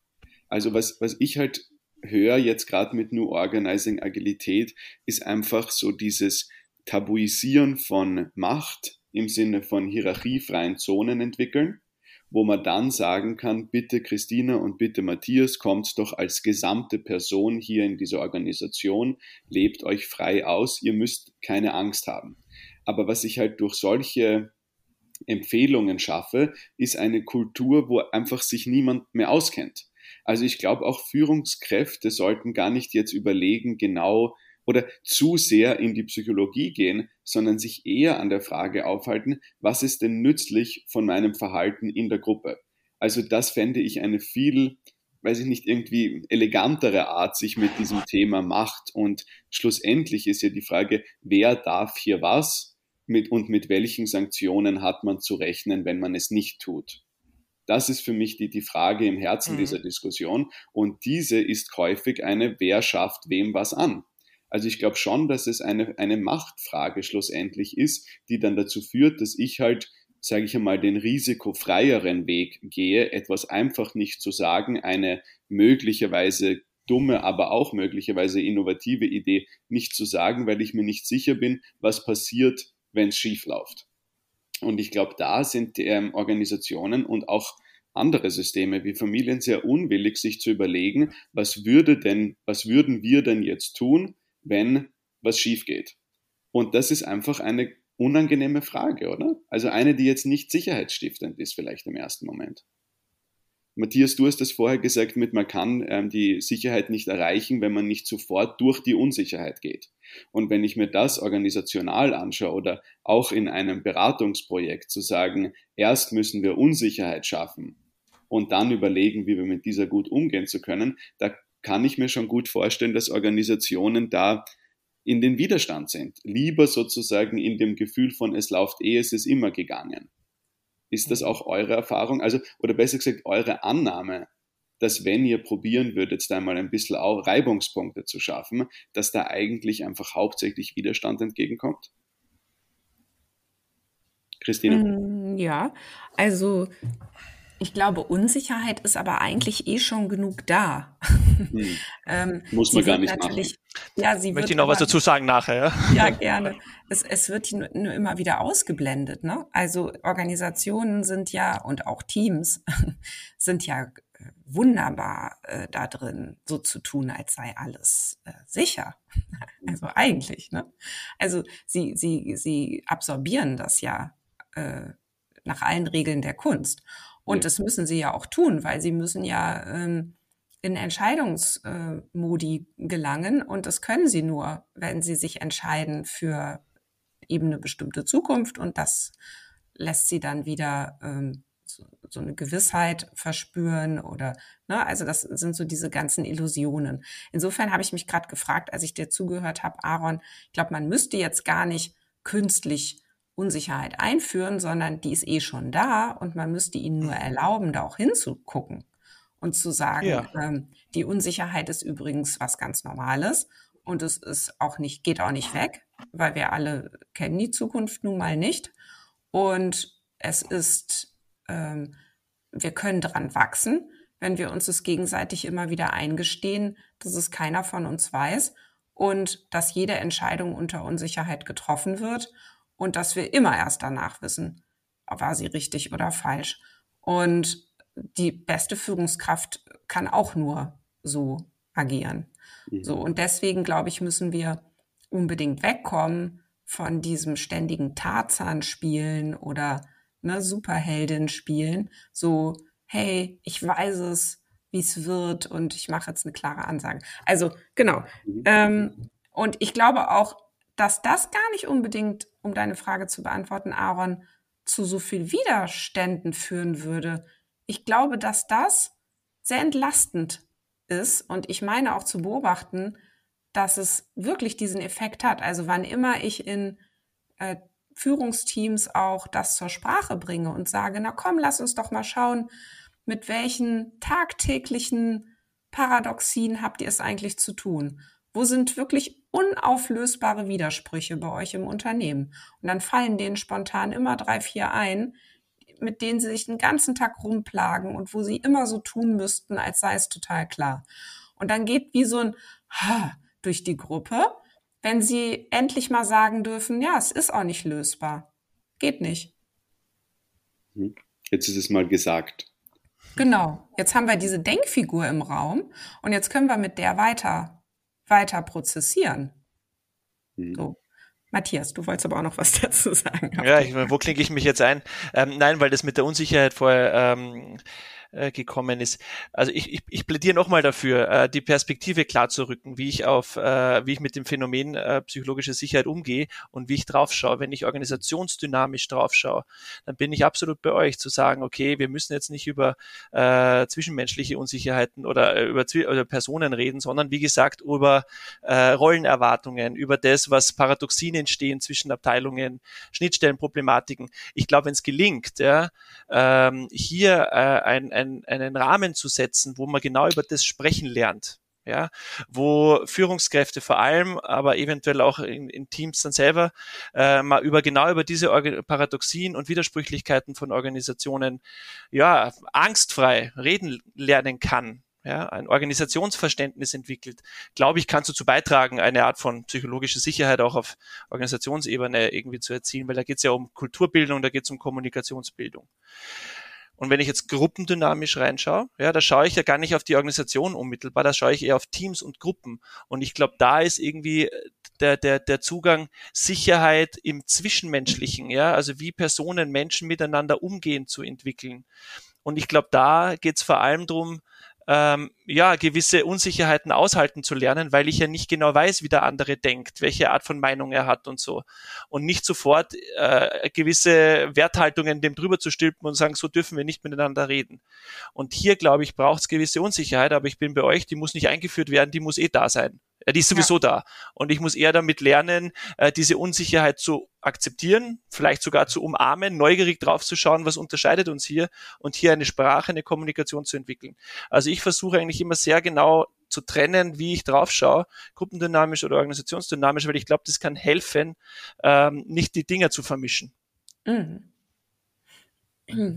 Also was, was ich halt höre jetzt gerade mit New Organizing Agilität, ist einfach so dieses Tabuisieren von Macht im Sinne von hierarchiefreien Zonen entwickeln, wo man dann sagen kann, bitte Christina und bitte Matthias, kommt doch als gesamte Person hier in dieser Organisation, lebt euch frei aus, ihr müsst keine Angst haben. Aber was ich halt durch solche Empfehlungen schaffe, ist eine Kultur, wo einfach sich niemand mehr auskennt. Also ich glaube, auch Führungskräfte sollten gar nicht jetzt überlegen, genau oder zu sehr in die Psychologie gehen, sondern sich eher an der Frage aufhalten, was ist denn nützlich von meinem Verhalten in der Gruppe? Also das fände ich eine viel, weiß ich nicht, irgendwie elegantere Art, sich mit diesem Thema macht. Und schlussendlich ist ja die Frage, wer darf hier was mit und mit welchen Sanktionen hat man zu rechnen, wenn man es nicht tut. Das ist für mich die, die Frage im Herzen mhm. dieser Diskussion. Und diese ist häufig eine, wer schafft wem was an? Also ich glaube schon, dass es eine, eine Machtfrage schlussendlich ist, die dann dazu führt, dass ich halt, sage ich einmal, den risikofreieren Weg gehe, etwas einfach nicht zu sagen, eine möglicherweise dumme, aber auch möglicherweise innovative Idee nicht zu sagen, weil ich mir nicht sicher bin, was passiert, wenn es schief läuft. Und ich glaube, da sind ähm, Organisationen und auch andere Systeme wie Familien sehr unwillig, sich zu überlegen, was würde denn, was würden wir denn jetzt tun, wenn was schief geht? Und das ist einfach eine unangenehme Frage, oder? Also eine, die jetzt nicht sicherheitsstiftend ist, vielleicht im ersten Moment. Matthias, du hast das vorher gesagt, mit man kann ähm, die Sicherheit nicht erreichen, wenn man nicht sofort durch die Unsicherheit geht. Und wenn ich mir das organisational anschaue oder auch in einem Beratungsprojekt zu sagen, erst müssen wir Unsicherheit schaffen und dann überlegen, wie wir mit dieser gut umgehen zu können, da kann ich mir schon gut vorstellen, dass Organisationen da in den Widerstand sind. Lieber sozusagen in dem Gefühl von, es läuft eh, es ist immer gegangen. Ist das auch eure Erfahrung? Also, oder besser gesagt, eure Annahme, dass wenn ihr probieren würdet, da mal ein bisschen auch Reibungspunkte zu schaffen, dass da eigentlich einfach hauptsächlich Widerstand entgegenkommt? Christine? Mm, ja, also ich glaube, Unsicherheit ist aber eigentlich eh schon genug da. Hm. ähm, Muss man gar nicht machen. Ja, sie Möchte ich noch aber, was dazu sagen nachher? Ja, gerne. Es, es wird nur, nur immer wieder ausgeblendet. Ne? Also Organisationen sind ja und auch Teams sind ja äh, wunderbar äh, da drin, so zu tun, als sei alles äh, sicher. Also eigentlich. Ne? Also sie, sie, sie absorbieren das ja äh, nach allen Regeln der Kunst. Und das müssen sie ja auch tun, weil sie müssen ja ähm, in Entscheidungsmodi gelangen. Und das können sie nur, wenn sie sich entscheiden für eben eine bestimmte Zukunft. Und das lässt sie dann wieder ähm, so, so eine Gewissheit verspüren oder, ne, also das sind so diese ganzen Illusionen. Insofern habe ich mich gerade gefragt, als ich dir zugehört habe, Aaron, ich glaube, man müsste jetzt gar nicht künstlich Unsicherheit einführen, sondern die ist eh schon da und man müsste ihnen nur erlauben, da auch hinzugucken und zu sagen, ja. ähm, die Unsicherheit ist übrigens was ganz Normales und es ist auch nicht, geht auch nicht weg, weil wir alle kennen die Zukunft nun mal nicht. Und es ist, ähm, wir können dran wachsen, wenn wir uns es gegenseitig immer wieder eingestehen, dass es keiner von uns weiß und dass jede Entscheidung unter Unsicherheit getroffen wird und dass wir immer erst danach wissen, war sie richtig oder falsch. Und die beste Führungskraft kann auch nur so agieren. Mhm. So und deswegen glaube ich, müssen wir unbedingt wegkommen von diesem ständigen Tarzan spielen oder ne, Superheldin spielen. So, hey, ich weiß es, wie es wird und ich mache jetzt eine klare Ansage. Also genau. Mhm. Ähm, und ich glaube auch, dass das gar nicht unbedingt, um deine Frage zu beantworten, Aaron, zu so viel Widerständen führen würde. Ich glaube, dass das sehr entlastend ist und ich meine auch zu beobachten, dass es wirklich diesen Effekt hat. Also wann immer ich in äh, Führungsteams auch das zur Sprache bringe und sage, na komm, lass uns doch mal schauen, mit welchen tagtäglichen Paradoxien habt ihr es eigentlich zu tun? Wo sind wirklich unauflösbare Widersprüche bei euch im Unternehmen? Und dann fallen denen spontan immer drei, vier ein, mit denen sie sich den ganzen Tag rumplagen und wo sie immer so tun müssten, als sei es total klar. Und dann geht wie so ein Ha durch die Gruppe, wenn sie endlich mal sagen dürfen, ja, es ist auch nicht lösbar. Geht nicht. Hm. Jetzt ist es mal gesagt. Genau. Jetzt haben wir diese Denkfigur im Raum und jetzt können wir mit der weiter, weiter prozessieren. Mhm. So. Matthias, du wolltest aber auch noch was dazu sagen. Ja, ich, wo klinge ich mich jetzt ein? Ähm, nein, weil das mit der Unsicherheit vorher ähm, äh, gekommen ist. Also ich, ich, ich plädiere nochmal dafür, äh, die Perspektive klar zu rücken, wie ich auf, äh, wie ich mit dem Phänomen äh, psychologische Sicherheit umgehe und wie ich drauf schaue. Wenn ich organisationsdynamisch drauf schaue, dann bin ich absolut bei euch zu sagen, okay, wir müssen jetzt nicht über äh, zwischenmenschliche Unsicherheiten oder äh, über, oder Personen reden, sondern wie gesagt über äh, Rollenerwartungen, über das, was Paradoxien entstehen zwischen Abteilungen, Schnittstellenproblematiken. Ich glaube, wenn es gelingt, ja, ähm, hier äh, ein, ein, einen Rahmen zu setzen, wo man genau über das sprechen lernt. Ja, wo Führungskräfte vor allem, aber eventuell auch in, in Teams dann selber äh, mal über genau über diese Organ Paradoxien und Widersprüchlichkeiten von Organisationen ja angstfrei reden lernen kann, ja, ein Organisationsverständnis entwickelt, glaube ich, kannst du dazu beitragen, eine Art von psychologischer Sicherheit auch auf Organisationsebene irgendwie zu erzielen, weil da geht es ja um Kulturbildung, da geht es um Kommunikationsbildung. Und wenn ich jetzt gruppendynamisch reinschaue, ja, da schaue ich ja gar nicht auf die Organisation unmittelbar, da schaue ich eher auf Teams und Gruppen. Und ich glaube, da ist irgendwie der, der, der Zugang Sicherheit im Zwischenmenschlichen, ja, also wie Personen, Menschen miteinander umgehen zu entwickeln. Und ich glaube, da geht es vor allem drum ähm, ja, gewisse Unsicherheiten aushalten zu lernen, weil ich ja nicht genau weiß, wie der andere denkt, welche Art von Meinung er hat und so. Und nicht sofort äh, gewisse Werthaltungen dem drüber zu stülpen und sagen, so dürfen wir nicht miteinander reden. Und hier, glaube ich, braucht es gewisse Unsicherheit, aber ich bin bei euch, die muss nicht eingeführt werden, die muss eh da sein. Ja, die ist sowieso ja. da. Und ich muss eher damit lernen, äh, diese Unsicherheit zu akzeptieren, vielleicht sogar zu umarmen, neugierig drauf zu schauen, was unterscheidet uns hier und hier eine Sprache, eine Kommunikation zu entwickeln. Also ich versuche eigentlich immer sehr genau zu trennen, wie ich drauf schaue, gruppendynamisch oder organisationsdynamisch, weil ich glaube, das kann helfen, ähm, nicht die Dinge zu vermischen. Mhm.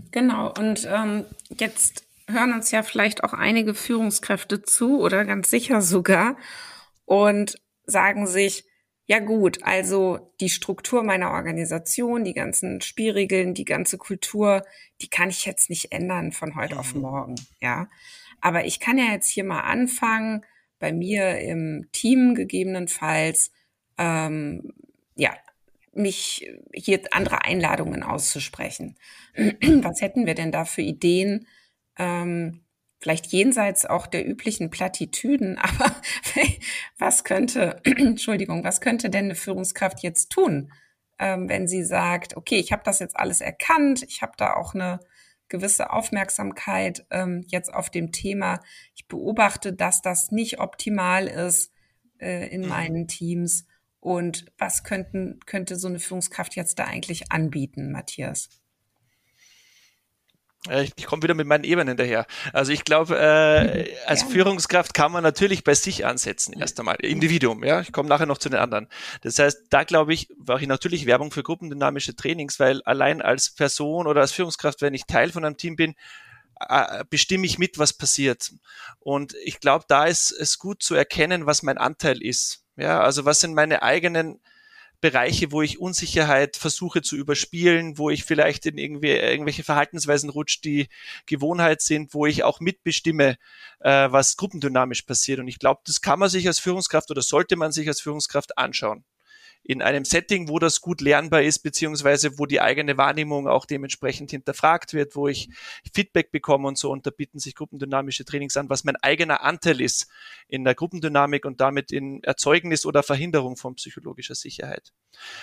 Genau. Und ähm, jetzt hören uns ja vielleicht auch einige Führungskräfte zu oder ganz sicher sogar und sagen sich, ja gut, also die Struktur meiner Organisation, die ganzen Spielregeln, die ganze Kultur, die kann ich jetzt nicht ändern von heute auf mhm. morgen, ja. Aber ich kann ja jetzt hier mal anfangen, bei mir im Team gegebenenfalls, ähm, ja, mich hier andere Einladungen auszusprechen. Was hätten wir denn da für Ideen, ähm, vielleicht jenseits auch der üblichen Plattitüden, aber was könnte, Entschuldigung, was könnte denn eine Führungskraft jetzt tun, ähm, wenn sie sagt, okay, ich habe das jetzt alles erkannt, ich habe da auch eine gewisse Aufmerksamkeit ähm, jetzt auf dem Thema. Ich beobachte, dass das nicht optimal ist äh, in mhm. meinen Teams. Und was könnten, könnte so eine Führungskraft jetzt da eigentlich anbieten, Matthias? Ich, ich komme wieder mit meinen Ebenen daher. Also ich glaube, äh, als. Führungskraft kann man natürlich bei sich ansetzen, erst einmal. Individuum, ja. Ich komme nachher noch zu den anderen. Das heißt, da glaube ich, mache ich natürlich Werbung für gruppendynamische Trainings, weil allein als Person oder als Führungskraft, wenn ich Teil von einem Team bin, äh, bestimme ich mit, was passiert. Und ich glaube, da ist es gut zu erkennen, was mein Anteil ist. Ja, also was sind meine eigenen Bereiche, wo ich Unsicherheit versuche zu überspielen, wo ich vielleicht in irgendwie irgendwelche Verhaltensweisen rutsche, die Gewohnheit sind, wo ich auch mitbestimme, äh, was gruppendynamisch passiert. Und ich glaube, das kann man sich als Führungskraft oder sollte man sich als Führungskraft anschauen. In einem Setting, wo das gut lernbar ist, beziehungsweise wo die eigene Wahrnehmung auch dementsprechend hinterfragt wird, wo ich Feedback bekomme und so. Und da bieten sich gruppendynamische Trainings an, was mein eigener Anteil ist in der Gruppendynamik und damit in Erzeugnis oder Verhinderung von psychologischer Sicherheit.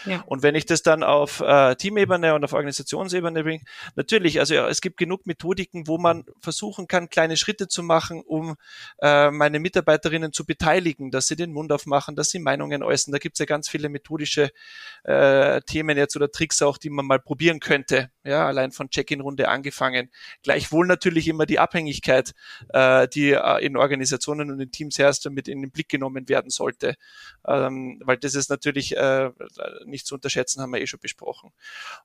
Ja. Und wenn ich das dann auf äh, Teamebene und auf Organisationsebene bringe, natürlich, also ja, es gibt genug Methodiken, wo man versuchen kann, kleine Schritte zu machen, um äh, meine Mitarbeiterinnen zu beteiligen, dass sie den Mund aufmachen, dass sie Meinungen äußern. Da gibt es ja ganz viele methodische äh, Themen jetzt oder Tricks auch, die man mal probieren könnte. Ja, allein von Check-in-Runde angefangen. Gleichwohl natürlich immer die Abhängigkeit, äh, die äh, in Organisationen und in Teams erst mit in den Blick genommen werden sollte. Ähm, weil das ist natürlich äh, nicht zu unterschätzen, haben wir eh schon besprochen.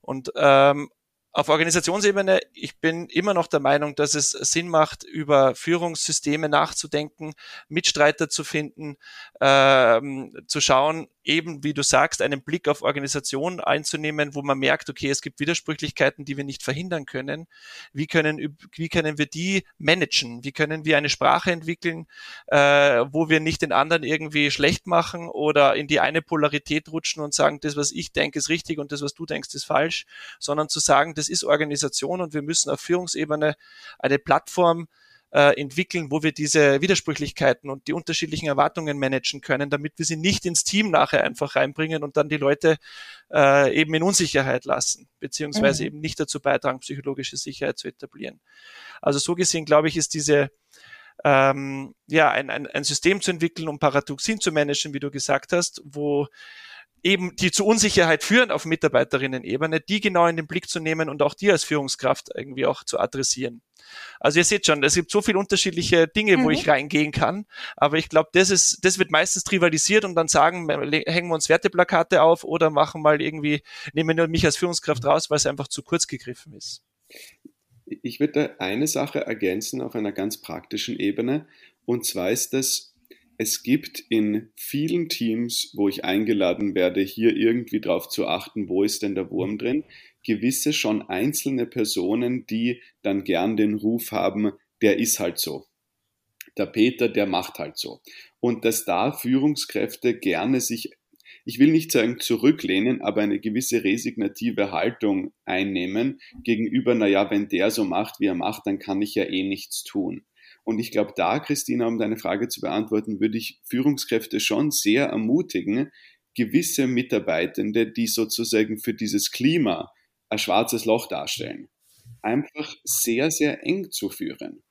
Und ähm, auf Organisationsebene, ich bin immer noch der Meinung, dass es Sinn macht, über Führungssysteme nachzudenken, Mitstreiter zu finden, ähm, zu schauen, eben, wie du sagst, einen Blick auf Organisation einzunehmen, wo man merkt, okay, es gibt Widersprüchlichkeiten, die wir nicht verhindern können. Wie können, wie können wir die managen? Wie können wir eine Sprache entwickeln, äh, wo wir nicht den anderen irgendwie schlecht machen oder in die eine Polarität rutschen und sagen, das, was ich denke, ist richtig und das, was du denkst, ist falsch, sondern zu sagen, das ist Organisation und wir müssen auf Führungsebene eine Plattform äh, entwickeln, wo wir diese Widersprüchlichkeiten und die unterschiedlichen Erwartungen managen können, damit wir sie nicht ins Team nachher einfach reinbringen und dann die Leute äh, eben in Unsicherheit lassen, beziehungsweise mhm. eben nicht dazu beitragen, psychologische Sicherheit zu etablieren. Also so gesehen, glaube ich, ist diese ähm, ja, ein, ein, ein System zu entwickeln, um Paradoxien zu managen, wie du gesagt hast, wo eben die zu Unsicherheit führen auf Mitarbeiterinnen-Ebene, die genau in den Blick zu nehmen und auch die als Führungskraft irgendwie auch zu adressieren. Also ihr seht schon, es gibt so viele unterschiedliche Dinge, mhm. wo ich reingehen kann, aber ich glaube, das ist, das wird meistens trivialisiert und dann sagen, hängen wir uns Werteplakate auf oder machen mal irgendwie, nehmen wir mich als Führungskraft raus, weil es einfach zu kurz gegriffen ist. Ich würde eine Sache ergänzen auf einer ganz praktischen Ebene und zwar ist das, es gibt in vielen Teams, wo ich eingeladen werde, hier irgendwie drauf zu achten, wo ist denn der Wurm drin, gewisse schon einzelne Personen, die dann gern den Ruf haben, der ist halt so. Der Peter, der macht halt so. Und dass da Führungskräfte gerne sich, ich will nicht sagen zurücklehnen, aber eine gewisse resignative Haltung einnehmen gegenüber, naja, wenn der so macht, wie er macht, dann kann ich ja eh nichts tun. Und ich glaube, da, Christina, um deine Frage zu beantworten, würde ich Führungskräfte schon sehr ermutigen, gewisse Mitarbeitende, die sozusagen für dieses Klima ein schwarzes Loch darstellen, einfach sehr, sehr eng zu führen.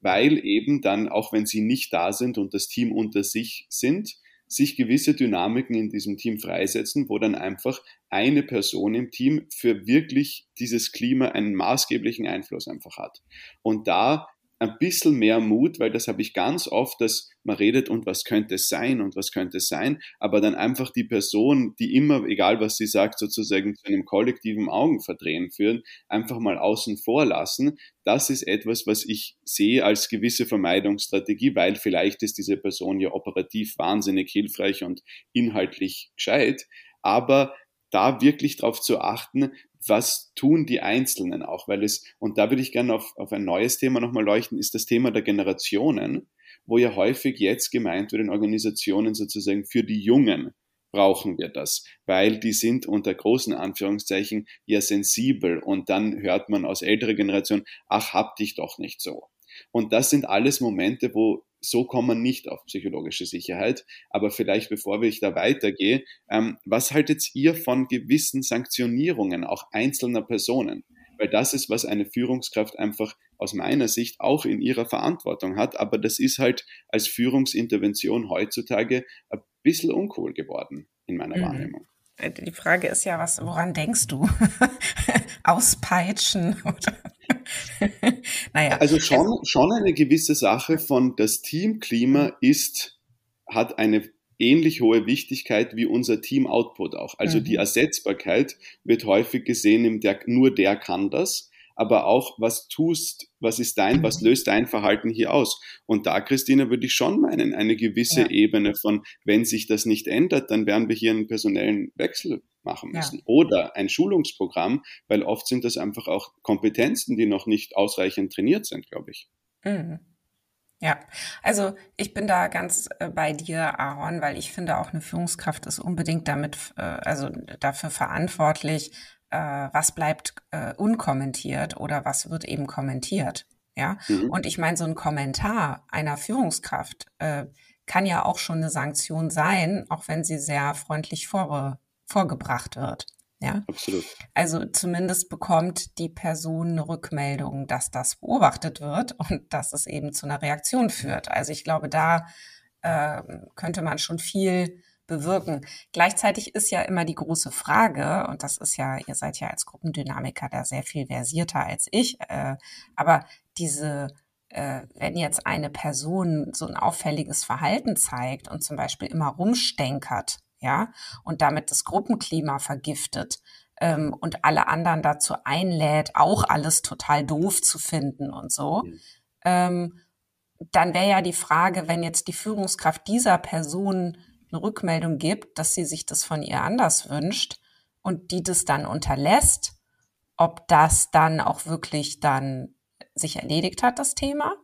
Weil eben dann, auch wenn sie nicht da sind und das Team unter sich sind, sich gewisse Dynamiken in diesem Team freisetzen, wo dann einfach eine Person im Team für wirklich dieses Klima einen maßgeblichen Einfluss einfach hat. Und da ein bisschen mehr Mut, weil das habe ich ganz oft, dass man redet und was könnte es sein und was könnte es sein, aber dann einfach die Person, die immer, egal was sie sagt, sozusagen zu einem kollektiven Augenverdrehen führen, einfach mal außen vor lassen. Das ist etwas, was ich sehe als gewisse Vermeidungsstrategie, weil vielleicht ist diese Person ja operativ wahnsinnig hilfreich und inhaltlich gescheit, aber da wirklich darauf zu achten, was tun die Einzelnen auch, weil es, und da würde ich gerne auf, auf ein neues Thema nochmal leuchten, ist das Thema der Generationen, wo ja häufig jetzt gemeint wird in Organisationen sozusagen für die Jungen brauchen wir das, weil die sind unter großen Anführungszeichen ja sensibel und dann hört man aus älterer Generation, ach, hab dich doch nicht so. Und das sind alles Momente, wo so kommen wir nicht auf psychologische Sicherheit. Aber vielleicht, bevor ich da weitergehe, ähm, was haltet ihr von gewissen Sanktionierungen auch einzelner Personen? Weil das ist, was eine Führungskraft einfach aus meiner Sicht auch in ihrer Verantwortung hat. Aber das ist halt als Führungsintervention heutzutage ein bisschen uncool geworden in meiner mhm. Wahrnehmung. Die Frage ist ja, was, woran denkst du? Auspeitschen oder naja. Also schon, schon eine gewisse Sache von das Teamklima ist, hat eine ähnlich hohe Wichtigkeit wie unser Team-Output auch. Also mhm. die Ersetzbarkeit wird häufig gesehen, im der, nur der kann das aber auch, was tust, was ist dein, was mhm. löst dein Verhalten hier aus? Und da, Christina, würde ich schon meinen, eine gewisse ja. Ebene von, wenn sich das nicht ändert, dann werden wir hier einen personellen Wechsel machen müssen. Ja. Oder ein Schulungsprogramm, weil oft sind das einfach auch Kompetenzen, die noch nicht ausreichend trainiert sind, glaube ich. Mhm. Ja, also ich bin da ganz äh, bei dir, Aaron, weil ich finde auch eine Führungskraft ist unbedingt damit, äh, also dafür verantwortlich, äh, was bleibt äh, unkommentiert oder was wird eben kommentiert. Ja, mhm. und ich meine, so ein Kommentar einer Führungskraft äh, kann ja auch schon eine Sanktion sein, auch wenn sie sehr freundlich vor, vorgebracht wird. Ja, absolut. Also zumindest bekommt die Person eine Rückmeldung, dass das beobachtet wird und dass es eben zu einer Reaktion führt. Also ich glaube, da äh, könnte man schon viel bewirken. Gleichzeitig ist ja immer die große Frage, und das ist ja, ihr seid ja als Gruppendynamiker da sehr viel versierter als ich, äh, aber diese äh, wenn jetzt eine Person so ein auffälliges Verhalten zeigt und zum Beispiel immer rumstänkert, ja, und damit das Gruppenklima vergiftet ähm, und alle anderen dazu einlädt, auch alles total doof zu finden und so, mhm. ähm, dann wäre ja die Frage, wenn jetzt die Führungskraft dieser Person eine Rückmeldung gibt, dass sie sich das von ihr anders wünscht und die das dann unterlässt, ob das dann auch wirklich dann sich erledigt hat, das Thema,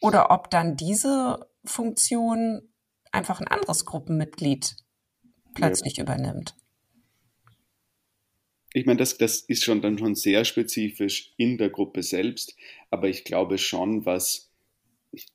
oder ob dann diese Funktion einfach ein anderes Gruppenmitglied plötzlich ja. übernimmt. Ich meine, das, das ist schon dann schon sehr spezifisch in der Gruppe selbst, aber ich glaube schon, was,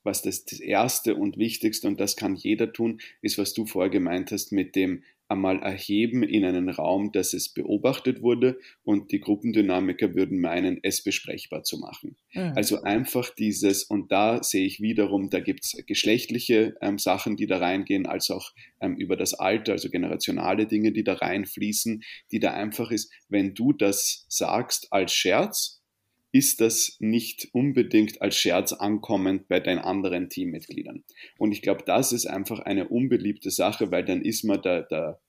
was das, das Erste und Wichtigste, und das kann jeder tun, ist, was du vorher gemeint hast mit dem einmal erheben in einen Raum, dass es beobachtet wurde und die Gruppendynamiker würden meinen, es besprechbar zu machen. Mhm. Also einfach dieses, und da sehe ich wiederum, da gibt es geschlechtliche ähm, Sachen, die da reingehen, als auch ähm, über das Alter, also generationale Dinge, die da reinfließen, die da einfach ist, wenn du das sagst als Scherz, ist das nicht unbedingt als Scherz ankommend bei den anderen Teammitgliedern. Und ich glaube, das ist einfach eine unbeliebte Sache, weil dann ist man da, da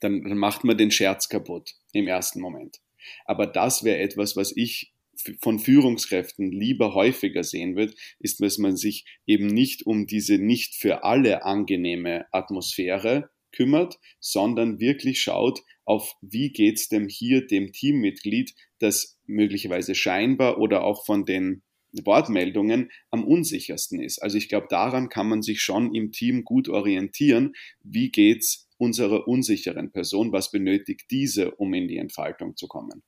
dann, macht man den Scherz kaputt im ersten Moment. Aber das wäre etwas, was ich von Führungskräften lieber häufiger sehen wird, ist, dass man sich eben nicht um diese nicht für alle angenehme Atmosphäre kümmert, sondern wirklich schaut auf, wie geht's dem hier, dem Teammitglied, das möglicherweise scheinbar oder auch von den Wortmeldungen am unsichersten ist. Also ich glaube, daran kann man sich schon im Team gut orientieren. Wie geht's unserer unsicheren Person? Was benötigt diese, um in die Entfaltung zu kommen?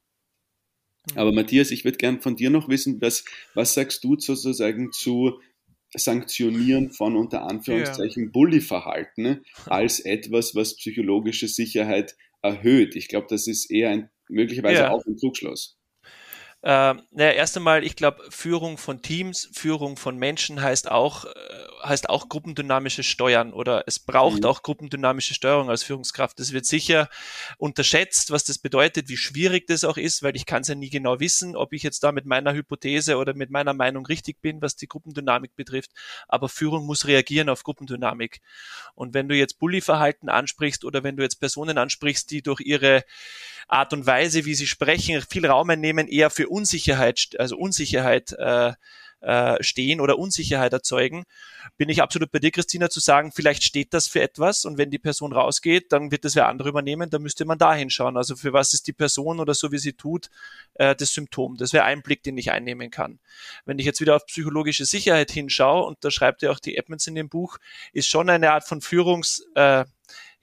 Mhm. Aber Matthias, ich würde gern von dir noch wissen, was, was sagst du sozusagen zu Sanktionieren von unter Anführungszeichen ja. Bully-Verhalten als etwas, was psychologische Sicherheit erhöht? Ich glaube, das ist eher ein möglicherweise ja. auch ein Zugschluss. Äh, naja, erst einmal, ich glaube, Führung von Teams, Führung von Menschen heißt auch, äh, heißt auch gruppendynamische Steuern oder es braucht mhm. auch gruppendynamische Steuerung als Führungskraft. Das wird sicher unterschätzt, was das bedeutet, wie schwierig das auch ist, weil ich kann es ja nie genau wissen, ob ich jetzt da mit meiner Hypothese oder mit meiner Meinung richtig bin, was die Gruppendynamik betrifft. Aber Führung muss reagieren auf Gruppendynamik. Und wenn du jetzt Bully-Verhalten ansprichst oder wenn du jetzt Personen ansprichst, die durch ihre Art und Weise, wie sie sprechen, viel Raum einnehmen, eher für Unsicherheit, also Unsicherheit äh, äh, stehen oder Unsicherheit erzeugen, bin ich absolut bei dir, Christina, zu sagen, vielleicht steht das für etwas und wenn die Person rausgeht, dann wird das wer andere übernehmen, dann müsste man da hinschauen. Also für was ist die Person oder so, wie sie tut, äh, das Symptom. Das wäre ein Blick, den ich einnehmen kann. Wenn ich jetzt wieder auf psychologische Sicherheit hinschaue, und da schreibt ja auch die Edmonds in dem Buch, ist schon eine Art von Führungs- äh,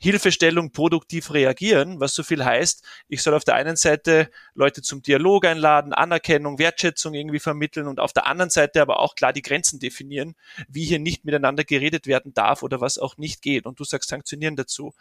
Hilfestellung produktiv reagieren, was so viel heißt, ich soll auf der einen Seite Leute zum Dialog einladen, Anerkennung, Wertschätzung irgendwie vermitteln und auf der anderen Seite aber auch klar die Grenzen definieren, wie hier nicht miteinander geredet werden darf oder was auch nicht geht. Und du sagst sanktionieren dazu.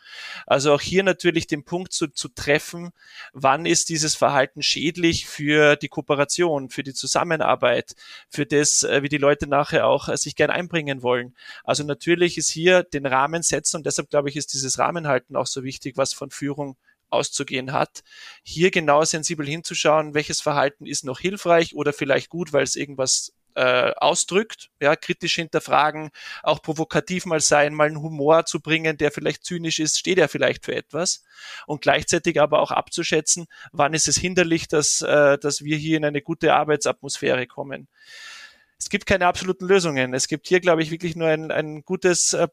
Also auch hier natürlich den Punkt zu, zu treffen, wann ist dieses Verhalten schädlich für die Kooperation, für die Zusammenarbeit, für das, äh, wie die Leute nachher auch äh, sich gern einbringen wollen. Also natürlich ist hier den Rahmen setzen und deshalb glaube ich, ist dieses Rahmen Zusammenhalten auch so wichtig, was von Führung auszugehen hat. Hier genau sensibel hinzuschauen, welches Verhalten ist noch hilfreich oder vielleicht gut, weil es irgendwas äh, ausdrückt, ja, kritisch hinterfragen, auch provokativ mal sein, mal einen Humor zu bringen, der vielleicht zynisch ist, steht er vielleicht für etwas und gleichzeitig aber auch abzuschätzen, wann ist es hinderlich, dass, äh, dass wir hier in eine gute Arbeitsatmosphäre kommen es gibt keine absoluten Lösungen. Es gibt hier, glaube ich, wirklich nur ein, ein gutes äh,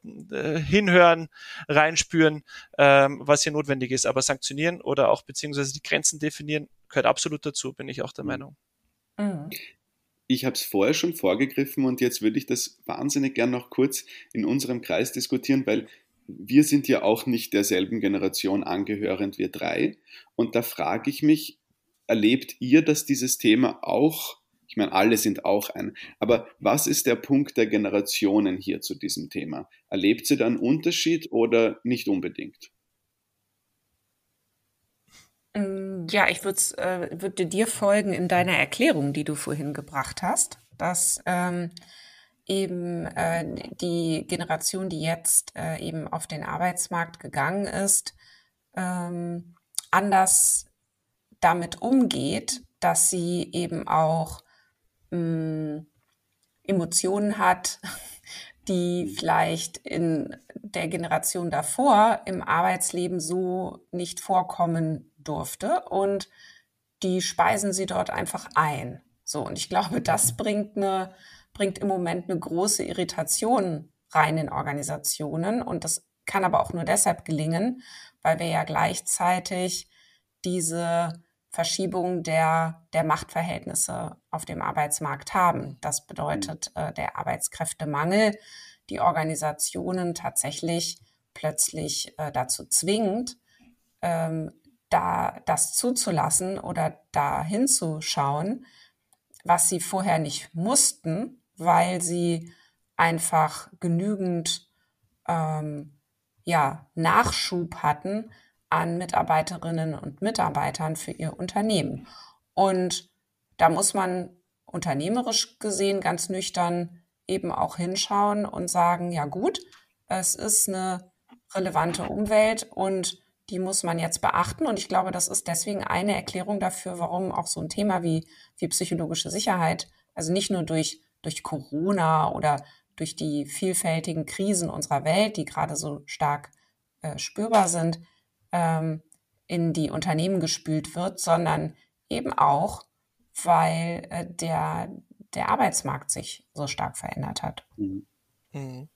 Hinhören, reinspüren, ähm, was hier notwendig ist. Aber sanktionieren oder auch beziehungsweise die Grenzen definieren gehört absolut dazu, bin ich auch der mhm. Meinung. Mhm. ich habe es vorher schon vorgegriffen und jetzt würde ich das wahnsinnig gern noch kurz in unserem Kreis diskutieren, weil wir sind ja auch nicht derselben Generation angehörend, wir drei. Und da frage ich mich, erlebt ihr, dass dieses Thema auch, ich meine, alle sind auch ein, aber was ist der Punkt der Generationen hier zu diesem Thema? Erlebt sie da einen Unterschied oder nicht unbedingt? Ähm, ja, ich würde äh, würde dir folgen in deiner Erklärung, die du vorhin gebracht hast, dass ähm, eben äh, die Generation, die jetzt äh, eben auf den Arbeitsmarkt gegangen ist, ähm, anders damit umgeht, dass sie eben auch mh, hm, Emotionen hat, die vielleicht in der Generation davor im Arbeitsleben so nicht vorkommen durfte und die speisen sie dort einfach ein. So, und ich glaube, das bringt eine, bringt im Moment eine große Irritation rein in Organisationen. Und das kann aber auch nur deshalb gelingen, weil wir ja gleichzeitig diese Verschiebung der, der Machtverhältnisse auf dem Arbeitsmarkt haben. Das bedeutet äh, der Arbeitskräftemangel, die Organisationen tatsächlich plötzlich äh, dazu zwingt, ähm, da das zuzulassen oder da hinzuschauen, was sie vorher nicht mussten, weil sie einfach genügend ähm, ja, Nachschub hatten an Mitarbeiterinnen und Mitarbeitern für ihr Unternehmen. Und da muss man unternehmerisch gesehen ganz nüchtern eben auch hinschauen und sagen, ja gut, es ist eine relevante Umwelt und die muss man jetzt beachten. Und ich glaube, das ist deswegen eine Erklärung dafür, warum auch so ein Thema wie, wie psychologische Sicherheit, also nicht nur durch, durch Corona oder durch die vielfältigen Krisen unserer Welt, die gerade so stark äh, spürbar sind, ähm, in die Unternehmen gespült wird, sondern eben auch, weil äh, der, der Arbeitsmarkt sich so stark verändert hat. Mhm. Mhm.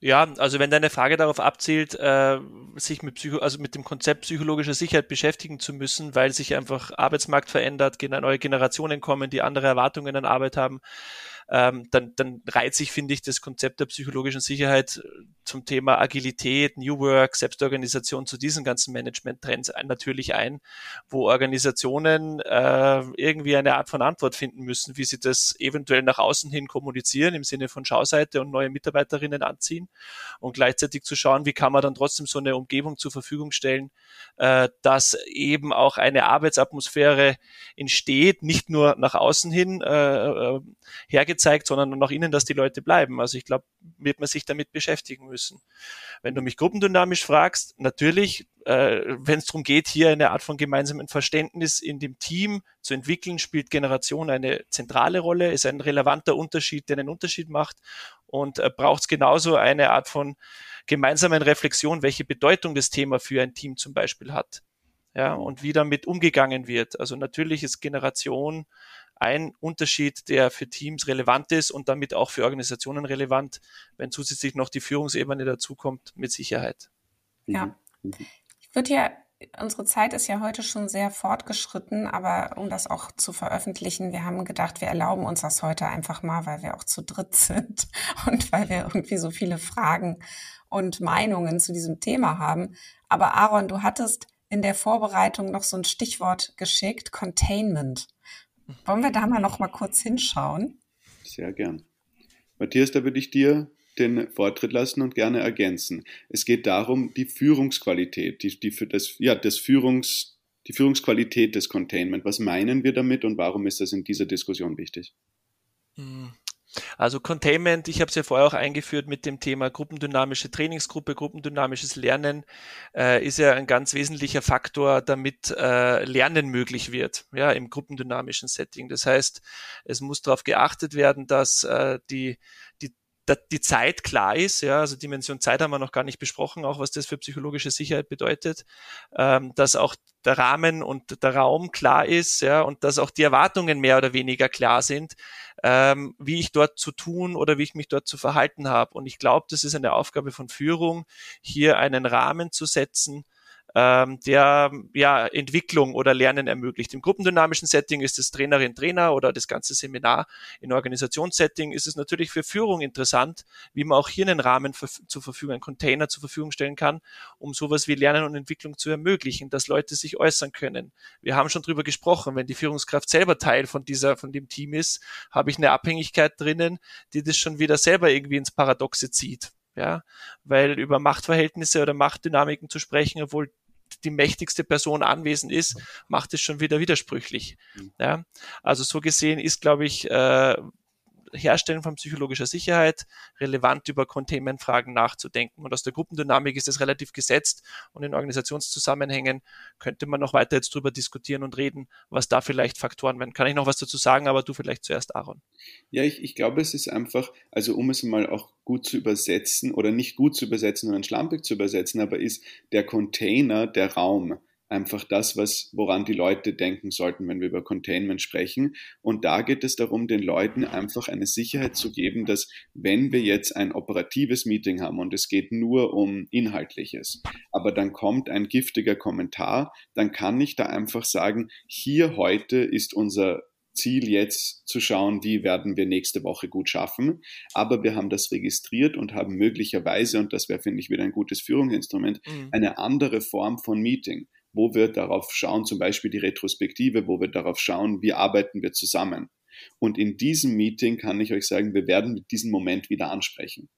Ja, also wenn deine Frage darauf abzielt, äh, sich mit Psycho also mit dem Konzept psychologischer Sicherheit beschäftigen zu müssen, weil sich einfach Arbeitsmarkt verändert, neue Generationen kommen, die andere Erwartungen an Arbeit haben, ähm, dann, dann reiht sich, finde ich, das Konzept der psychologischen Sicherheit äh, zum Thema Agilität, New Work, Selbstorganisation zu diesen ganzen Management-Trends natürlich ein, wo Organisationen äh, irgendwie eine Art von Antwort finden müssen, wie sie das eventuell nach außen hin kommunizieren, im Sinne von Schauseite und neue Mitarbeiterinnen anziehen und gleichzeitig zu schauen, wie kann man dann trotzdem so eine Umgebung zur Verfügung stellen, äh, dass eben auch eine Arbeitsatmosphäre entsteht, nicht nur nach außen hin äh, äh hergezeigt, sondern nach innen, dass die Leute bleiben. Also ich glaube, wird man sich damit beschäftigen müssen. Wenn du mich gruppendynamisch fragst, natürlich, äh, wenn es darum geht, hier eine Art von gemeinsamen Verständnis in dem Team zu entwickeln, spielt Generation eine zentrale Rolle, ist ein relevanter Unterschied, der einen Unterschied macht und äh, braucht es genauso eine Art von gemeinsamen Reflexion, welche Bedeutung das Thema für ein Team zum Beispiel hat. Ja, und wie damit umgegangen wird. Also natürlich ist Generation ein Unterschied, der für Teams relevant ist und damit auch für Organisationen relevant, wenn zusätzlich noch die Führungsebene dazukommt, mit Sicherheit. Ja. Mhm. Ich würde ja, unsere Zeit ist ja heute schon sehr fortgeschritten, aber um das auch zu veröffentlichen, wir haben gedacht, wir erlauben uns das heute einfach mal, weil wir auch zu dritt sind und weil wir irgendwie so viele Fragen und Meinungen zu diesem Thema haben. Aber Aaron, du hattest in der Vorbereitung noch so ein Stichwort geschickt, Containment. Wollen wir da mal noch mal kurz hinschauen? Sehr gern. Matthias, da würde ich dir den Vortritt lassen und gerne ergänzen. Es geht darum, die Führungsqualität, die, die, das, ja, das Führungs, die Führungsqualität des Containment. Was meinen wir damit und warum ist das in dieser Diskussion wichtig? Hm. Also Containment, ich habe es ja vorher auch eingeführt mit dem Thema gruppendynamische Trainingsgruppe, gruppendynamisches Lernen, äh, ist ja ein ganz wesentlicher Faktor, damit äh, Lernen möglich wird, ja, im gruppendynamischen Setting. Das heißt, es muss darauf geachtet werden, dass äh, die, die die Zeit klar ist, ja, also Dimension Zeit haben wir noch gar nicht besprochen, auch was das für psychologische Sicherheit bedeutet, ähm, dass auch der Rahmen und der Raum klar ist, ja, und dass auch die Erwartungen mehr oder weniger klar sind, ähm, wie ich dort zu tun oder wie ich mich dort zu verhalten habe. Und ich glaube, das ist eine Aufgabe von Führung, hier einen Rahmen zu setzen, ähm, der ja Entwicklung oder Lernen ermöglicht. Im gruppendynamischen Setting ist es Trainerin, Trainer oder das ganze Seminar. In Organisationssetting ist es natürlich für Führung interessant, wie man auch hier einen Rahmen für, zur Verfügung, einen Container zur Verfügung stellen kann, um sowas wie Lernen und Entwicklung zu ermöglichen, dass Leute sich äußern können. Wir haben schon drüber gesprochen, wenn die Führungskraft selber Teil von dieser, von dem Team ist, habe ich eine Abhängigkeit drinnen, die das schon wieder selber irgendwie ins Paradoxe zieht ja, weil über Machtverhältnisse oder Machtdynamiken zu sprechen, obwohl die mächtigste Person anwesend ist, macht es schon wieder widersprüchlich. Mhm. Ja? Also so gesehen ist, glaube ich, äh, Herstellen von psychologischer Sicherheit relevant über Containment-Fragen nachzudenken. Und aus der Gruppendynamik ist es relativ gesetzt und in Organisationszusammenhängen könnte man noch weiter jetzt drüber diskutieren und reden, was da vielleicht Faktoren werden. Kann ich noch was dazu sagen, aber du vielleicht zuerst, Aaron. Ja, ich, ich glaube, es ist einfach, also um es mal auch gut zu übersetzen oder nicht gut zu übersetzen, sondern schlampig zu übersetzen, aber ist der Container der Raum einfach das, was, woran die Leute denken sollten, wenn wir über Containment sprechen. Und da geht es darum, den Leuten einfach eine Sicherheit zu geben, dass wenn wir jetzt ein operatives Meeting haben und es geht nur um Inhaltliches, aber dann kommt ein giftiger Kommentar, dann kann ich da einfach sagen, hier heute ist unser Ziel jetzt zu schauen, wie werden wir nächste Woche gut schaffen. Aber wir haben das registriert und haben möglicherweise, und das wäre, finde ich, wieder ein gutes Führungsinstrument, mhm. eine andere Form von Meeting wo wir darauf schauen, zum Beispiel die Retrospektive, wo wir darauf schauen, wie arbeiten wir zusammen. Und in diesem Meeting kann ich euch sagen, wir werden diesen Moment wieder ansprechen.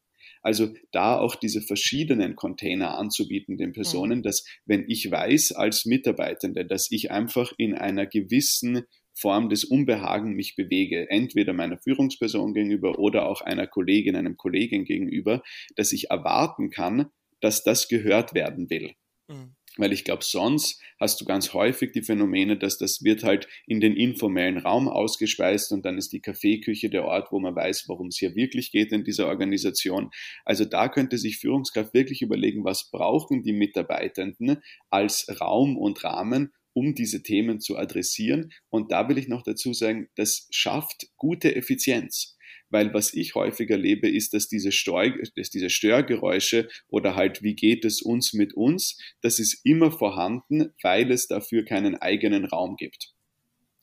Also da auch diese verschiedenen Container anzubieten den Personen, mhm. dass wenn ich weiß als Mitarbeitende, dass ich einfach in einer gewissen Form des Unbehagen mich bewege, entweder meiner Führungsperson gegenüber oder auch einer Kollegin, einem Kollegen gegenüber, dass ich erwarten kann, dass das gehört werden will. Mhm. Weil ich glaube, sonst hast du ganz häufig die Phänomene, dass das wird halt in den informellen Raum ausgespeist und dann ist die Kaffeeküche der Ort, wo man weiß, worum es hier wirklich geht in dieser Organisation. Also da könnte sich Führungskraft wirklich überlegen, was brauchen die Mitarbeitenden als Raum und Rahmen, um diese Themen zu adressieren. Und da will ich noch dazu sagen, das schafft gute Effizienz weil was ich häufig erlebe, ist, dass diese, Steu dass diese Störgeräusche oder halt, wie geht es uns mit uns, das ist immer vorhanden, weil es dafür keinen eigenen Raum gibt.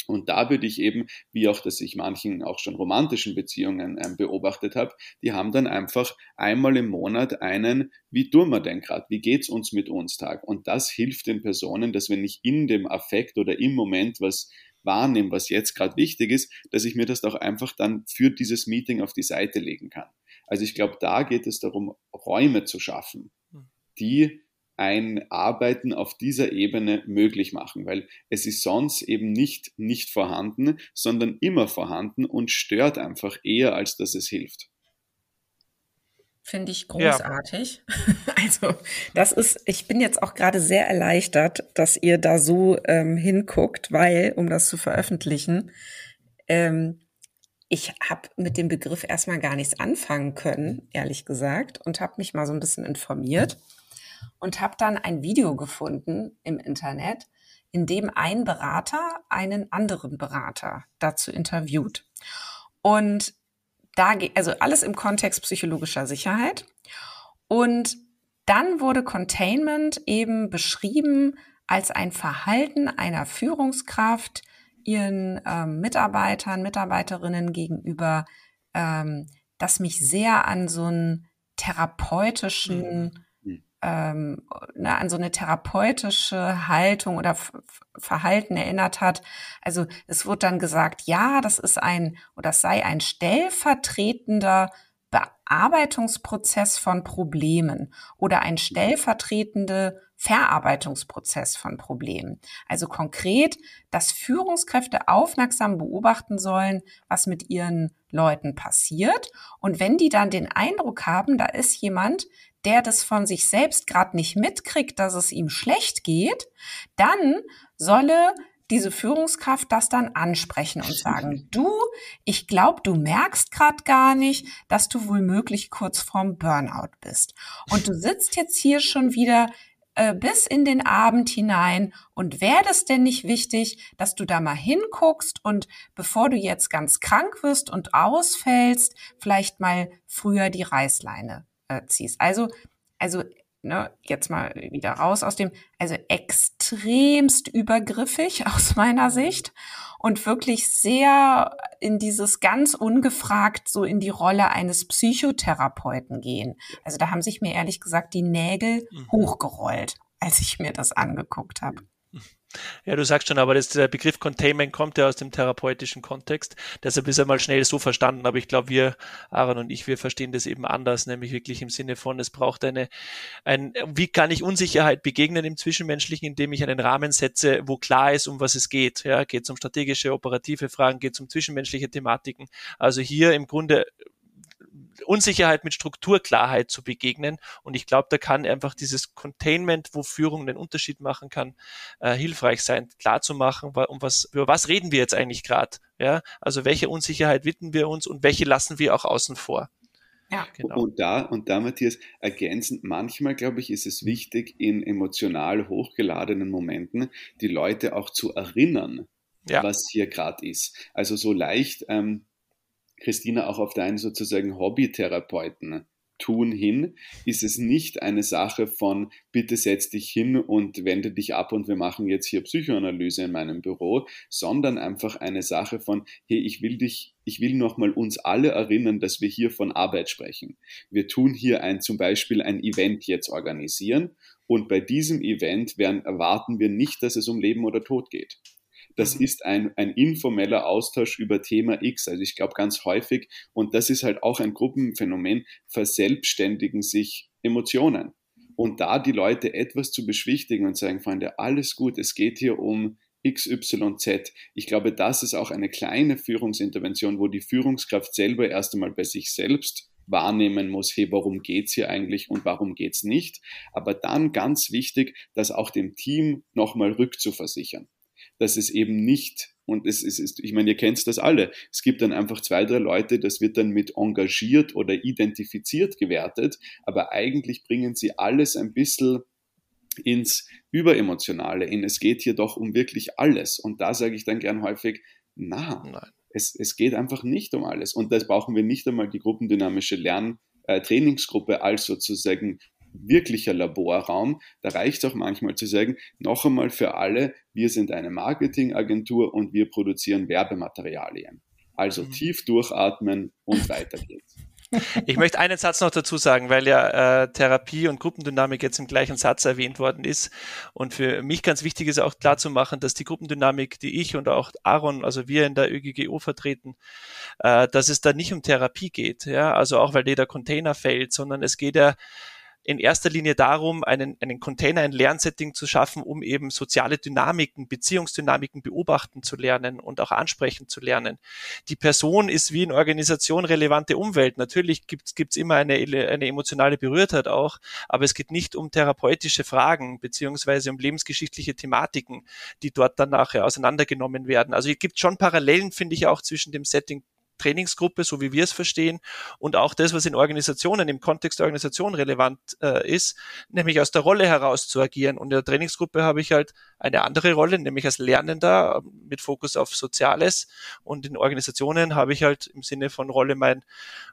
Und da würde ich eben, wie auch das ich manchen auch schon romantischen Beziehungen ähm, beobachtet habe, die haben dann einfach einmal im Monat einen, wie tun wir denn gerade, wie geht's uns mit uns Tag. Und das hilft den Personen, dass wenn ich in dem Affekt oder im Moment was wahrnehme, was jetzt gerade wichtig ist, dass ich mir das auch einfach dann für dieses Meeting auf die Seite legen kann. Also ich glaube, da geht es darum, Räume zu schaffen, hm. die ein Arbeiten auf dieser Ebene möglich machen, weil es ist sonst eben nicht nicht vorhanden, sondern immer vorhanden und stört einfach eher, als dass es hilft. Finde ich großartig. Ja. Also, das ist, ich bin jetzt auch gerade sehr erleichtert, dass ihr da so ähm, hinguckt, weil, um das zu veröffentlichen, ähm, ich habe mit dem Begriff erstmal gar nichts anfangen können, ehrlich gesagt, und habe mich mal so ein bisschen informiert und habe dann ein Video gefunden im Internet, in dem ein Berater einen anderen Berater dazu interviewt. Und da also alles im Kontext psychologischer Sicherheit. Und dann wurde Containment eben beschrieben als ein Verhalten einer Führungskraft ihren ähm, Mitarbeitern, Mitarbeiterinnen gegenüber, ähm, das mich sehr an so einen therapeutischen ähm, ne, an so eine therapeutische Haltung oder Verhalten erinnert hat. Also es wird dann gesagt, ja, das ist ein oder das sei ein stellvertretender Bearbeitungsprozess von Problemen oder ein stellvertretende Verarbeitungsprozess von Problemen. Also konkret, dass Führungskräfte aufmerksam beobachten sollen, was mit ihren Leuten passiert. Und wenn die dann den Eindruck haben, da ist jemand, der das von sich selbst gerade nicht mitkriegt, dass es ihm schlecht geht, dann solle diese Führungskraft das dann ansprechen und sagen, du, ich glaube, du merkst gerade gar nicht, dass du wohl möglich kurz vorm Burnout bist. Und du sitzt jetzt hier schon wieder äh, bis in den Abend hinein und wäre das denn nicht wichtig, dass du da mal hinguckst und bevor du jetzt ganz krank wirst und ausfällst, vielleicht mal früher die Reißleine äh, ziehst. Also, also ne, jetzt mal wieder raus aus dem, also extremst übergriffig aus meiner Sicht und wirklich sehr in dieses ganz ungefragt so in die Rolle eines Psychotherapeuten gehen. Also da haben sich mir ehrlich gesagt die Nägel mhm. hochgerollt, als ich mir das angeguckt habe. Ja, du sagst schon, aber das, der Begriff Containment kommt ja aus dem therapeutischen Kontext. Deshalb ist er mal schnell so verstanden. Aber ich glaube, wir, Aaron und ich, wir verstehen das eben anders, nämlich wirklich im Sinne von, es braucht eine, ein, wie kann ich Unsicherheit begegnen im Zwischenmenschlichen, indem ich einen Rahmen setze, wo klar ist, um was es geht. Ja, geht es um strategische, operative Fragen, geht es um zwischenmenschliche Thematiken. Also hier im Grunde Unsicherheit mit Strukturklarheit zu begegnen. Und ich glaube, da kann einfach dieses Containment, wo Führung den Unterschied machen kann, äh, hilfreich sein, klar zu machen, um was, über was reden wir jetzt eigentlich gerade. Ja? Also welche Unsicherheit widmen wir uns und welche lassen wir auch außen vor. Ja. Genau. Und da, und da, Matthias, ergänzend, manchmal, glaube ich, ist es wichtig, in emotional hochgeladenen Momenten die Leute auch zu erinnern, ja. was hier gerade ist. Also so leicht, ähm, Christina, auch auf deinen sozusagen Hobbytherapeuten tun hin, ist es nicht eine Sache von, bitte setz dich hin und wende dich ab und wir machen jetzt hier Psychoanalyse in meinem Büro, sondern einfach eine Sache von, hey, ich will dich, ich will nochmal uns alle erinnern, dass wir hier von Arbeit sprechen. Wir tun hier ein, zum Beispiel ein Event jetzt organisieren und bei diesem Event werden, erwarten wir nicht, dass es um Leben oder Tod geht. Das mhm. ist ein, ein informeller Austausch über Thema X. Also ich glaube ganz häufig, und das ist halt auch ein Gruppenphänomen, verselbstständigen sich Emotionen. Und da die Leute etwas zu beschwichtigen und sagen, Freunde, alles gut, es geht hier um XYZ. Ich glaube, das ist auch eine kleine Führungsintervention, wo die Führungskraft selber erst einmal bei sich selbst wahrnehmen muss, hey, warum geht's hier eigentlich und warum geht's nicht? Aber dann ganz wichtig, das auch dem Team nochmal rückzuversichern dass es eben nicht, und es ist, ich meine, ihr kennt das alle, es gibt dann einfach zwei, drei Leute, das wird dann mit engagiert oder identifiziert gewertet, aber eigentlich bringen sie alles ein bisschen ins Überemotionale, in es geht hier doch um wirklich alles. Und da sage ich dann gern häufig, na, Nein. Es, es geht einfach nicht um alles. Und das brauchen wir nicht einmal die gruppendynamische Lern- äh, Trainingsgruppe als sozusagen wirklicher Laborraum. Da reicht es auch manchmal zu sagen, noch einmal für alle, wir sind eine Marketingagentur und wir produzieren Werbematerialien. Also mhm. tief durchatmen und weiter geht's. Ich möchte einen Satz noch dazu sagen, weil ja äh, Therapie und Gruppendynamik jetzt im gleichen Satz erwähnt worden ist. Und für mich ganz wichtig ist auch klar zu machen, dass die Gruppendynamik, die ich und auch Aaron, also wir in der ÖGGO vertreten, äh, dass es da nicht um Therapie geht. Ja, also auch weil jeder Container fällt, sondern es geht ja in erster Linie darum, einen, einen Container, ein Lernsetting zu schaffen, um eben soziale Dynamiken, Beziehungsdynamiken beobachten zu lernen und auch ansprechen zu lernen. Die Person ist wie in Organisation relevante Umwelt. Natürlich gibt es immer eine, eine emotionale Berührtheit auch, aber es geht nicht um therapeutische Fragen beziehungsweise um lebensgeschichtliche Thematiken, die dort dann nachher auseinandergenommen werden. Also es gibt schon Parallelen, finde ich, auch zwischen dem Setting Trainingsgruppe, so wie wir es verstehen, und auch das, was in Organisationen, im Kontext der Organisation relevant äh, ist, nämlich aus der Rolle heraus zu agieren. Und in der Trainingsgruppe habe ich halt eine andere Rolle, nämlich als Lernender mit Fokus auf Soziales. Und in Organisationen habe ich halt im Sinne von Rolle mein,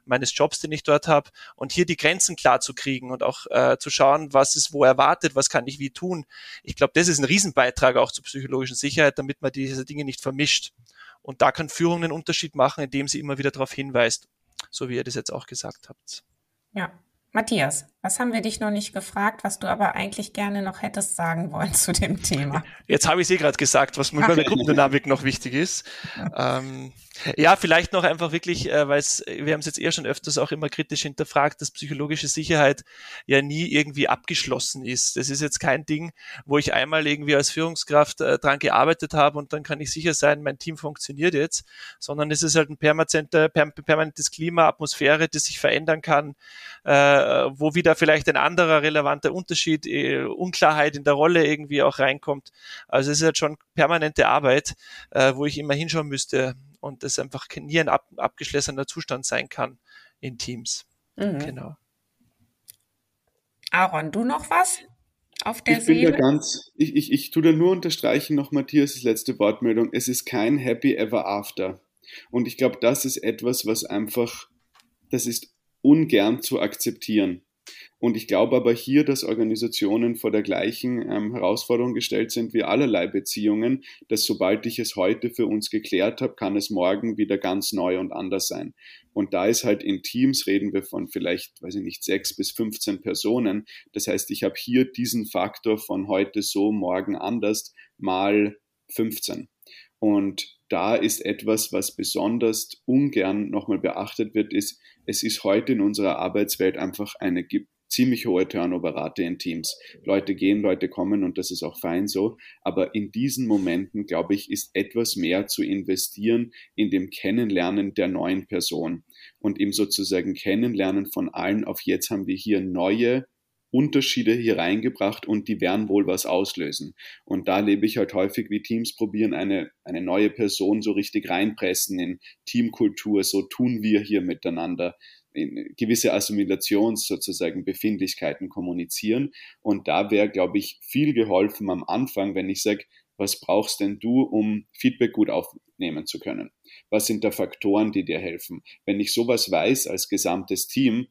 meines Jobs, den ich dort habe, und hier die Grenzen klar zu kriegen und auch äh, zu schauen, was ist wo erwartet, was kann ich wie tun. Ich glaube, das ist ein Riesenbeitrag auch zur psychologischen Sicherheit, damit man diese Dinge nicht vermischt. Und da kann Führung einen Unterschied machen, indem sie immer wieder darauf hinweist, so wie ihr das jetzt auch gesagt habt. Ja. Matthias, was haben wir dich noch nicht gefragt, was du aber eigentlich gerne noch hättest sagen wollen zu dem Thema? Jetzt habe ich es eh gerade gesagt, was mir bei der Gruppendynamik noch wichtig ist. Ähm, ja, vielleicht noch einfach wirklich, äh, weil wir haben es jetzt eher schon öfters auch immer kritisch hinterfragt, dass psychologische Sicherheit ja nie irgendwie abgeschlossen ist. Das ist jetzt kein Ding, wo ich einmal irgendwie als Führungskraft äh, dran gearbeitet habe und dann kann ich sicher sein, mein Team funktioniert jetzt, sondern es ist halt ein permanentes Klima, Atmosphäre, das sich verändern kann, äh, wo wieder vielleicht ein anderer relevanter Unterschied, äh, Unklarheit in der Rolle irgendwie auch reinkommt. Also es ist halt schon permanente Arbeit, äh, wo ich immer hinschauen müsste, und das einfach nie ein ab, abgeschlossener Zustand sein kann in Teams. Mhm. Genau. Aaron, du noch was auf der ich Seele? Bin da ganz, ich, ich, ich tue da nur unterstreichen noch Matthias' letzte Wortmeldung. Es ist kein Happy Ever After. Und ich glaube, das ist etwas, was einfach, das ist ungern zu akzeptieren. Und ich glaube aber hier, dass Organisationen vor der gleichen ähm, Herausforderung gestellt sind wie allerlei Beziehungen, dass sobald ich es heute für uns geklärt habe, kann es morgen wieder ganz neu und anders sein. Und da ist halt in Teams reden wir von vielleicht, weiß ich nicht, sechs bis 15 Personen. Das heißt, ich habe hier diesen Faktor von heute so, morgen anders mal 15. Und da ist etwas, was besonders ungern nochmal beachtet wird, ist, es ist heute in unserer Arbeitswelt einfach eine ziemlich hohe Turnover-Rate in Teams. Leute gehen, Leute kommen und das ist auch fein so. Aber in diesen Momenten, glaube ich, ist etwas mehr zu investieren in dem Kennenlernen der neuen Person und im sozusagen Kennenlernen von allen auf jetzt haben wir hier neue Unterschiede hier reingebracht und die werden wohl was auslösen. Und da lebe ich halt häufig, wie Teams probieren, eine, eine neue Person so richtig reinpressen in Teamkultur, so tun wir hier miteinander, in gewisse Assimilations sozusagen Befindlichkeiten kommunizieren. Und da wäre, glaube ich, viel geholfen am Anfang, wenn ich sage, was brauchst denn du, um Feedback gut aufnehmen zu können? Was sind da Faktoren, die dir helfen? Wenn ich sowas weiß als gesamtes Team,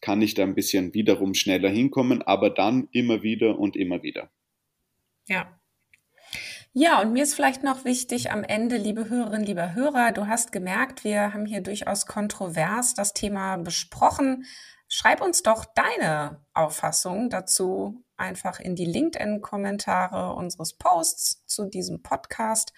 kann ich da ein bisschen wiederum schneller hinkommen, aber dann immer wieder und immer wieder. Ja. Ja, und mir ist vielleicht noch wichtig am Ende, liebe Hörerinnen, lieber Hörer, du hast gemerkt, wir haben hier durchaus kontrovers das Thema besprochen. Schreib uns doch deine Auffassung dazu einfach in die LinkedIn-Kommentare unseres Posts zu diesem Podcast.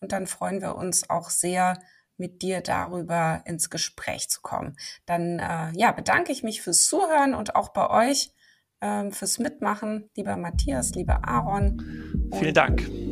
Und dann freuen wir uns auch sehr, mit dir darüber ins Gespräch zu kommen. Dann äh, ja, bedanke ich mich fürs Zuhören und auch bei euch äh, fürs Mitmachen, lieber Matthias, lieber Aaron. Vielen Dank.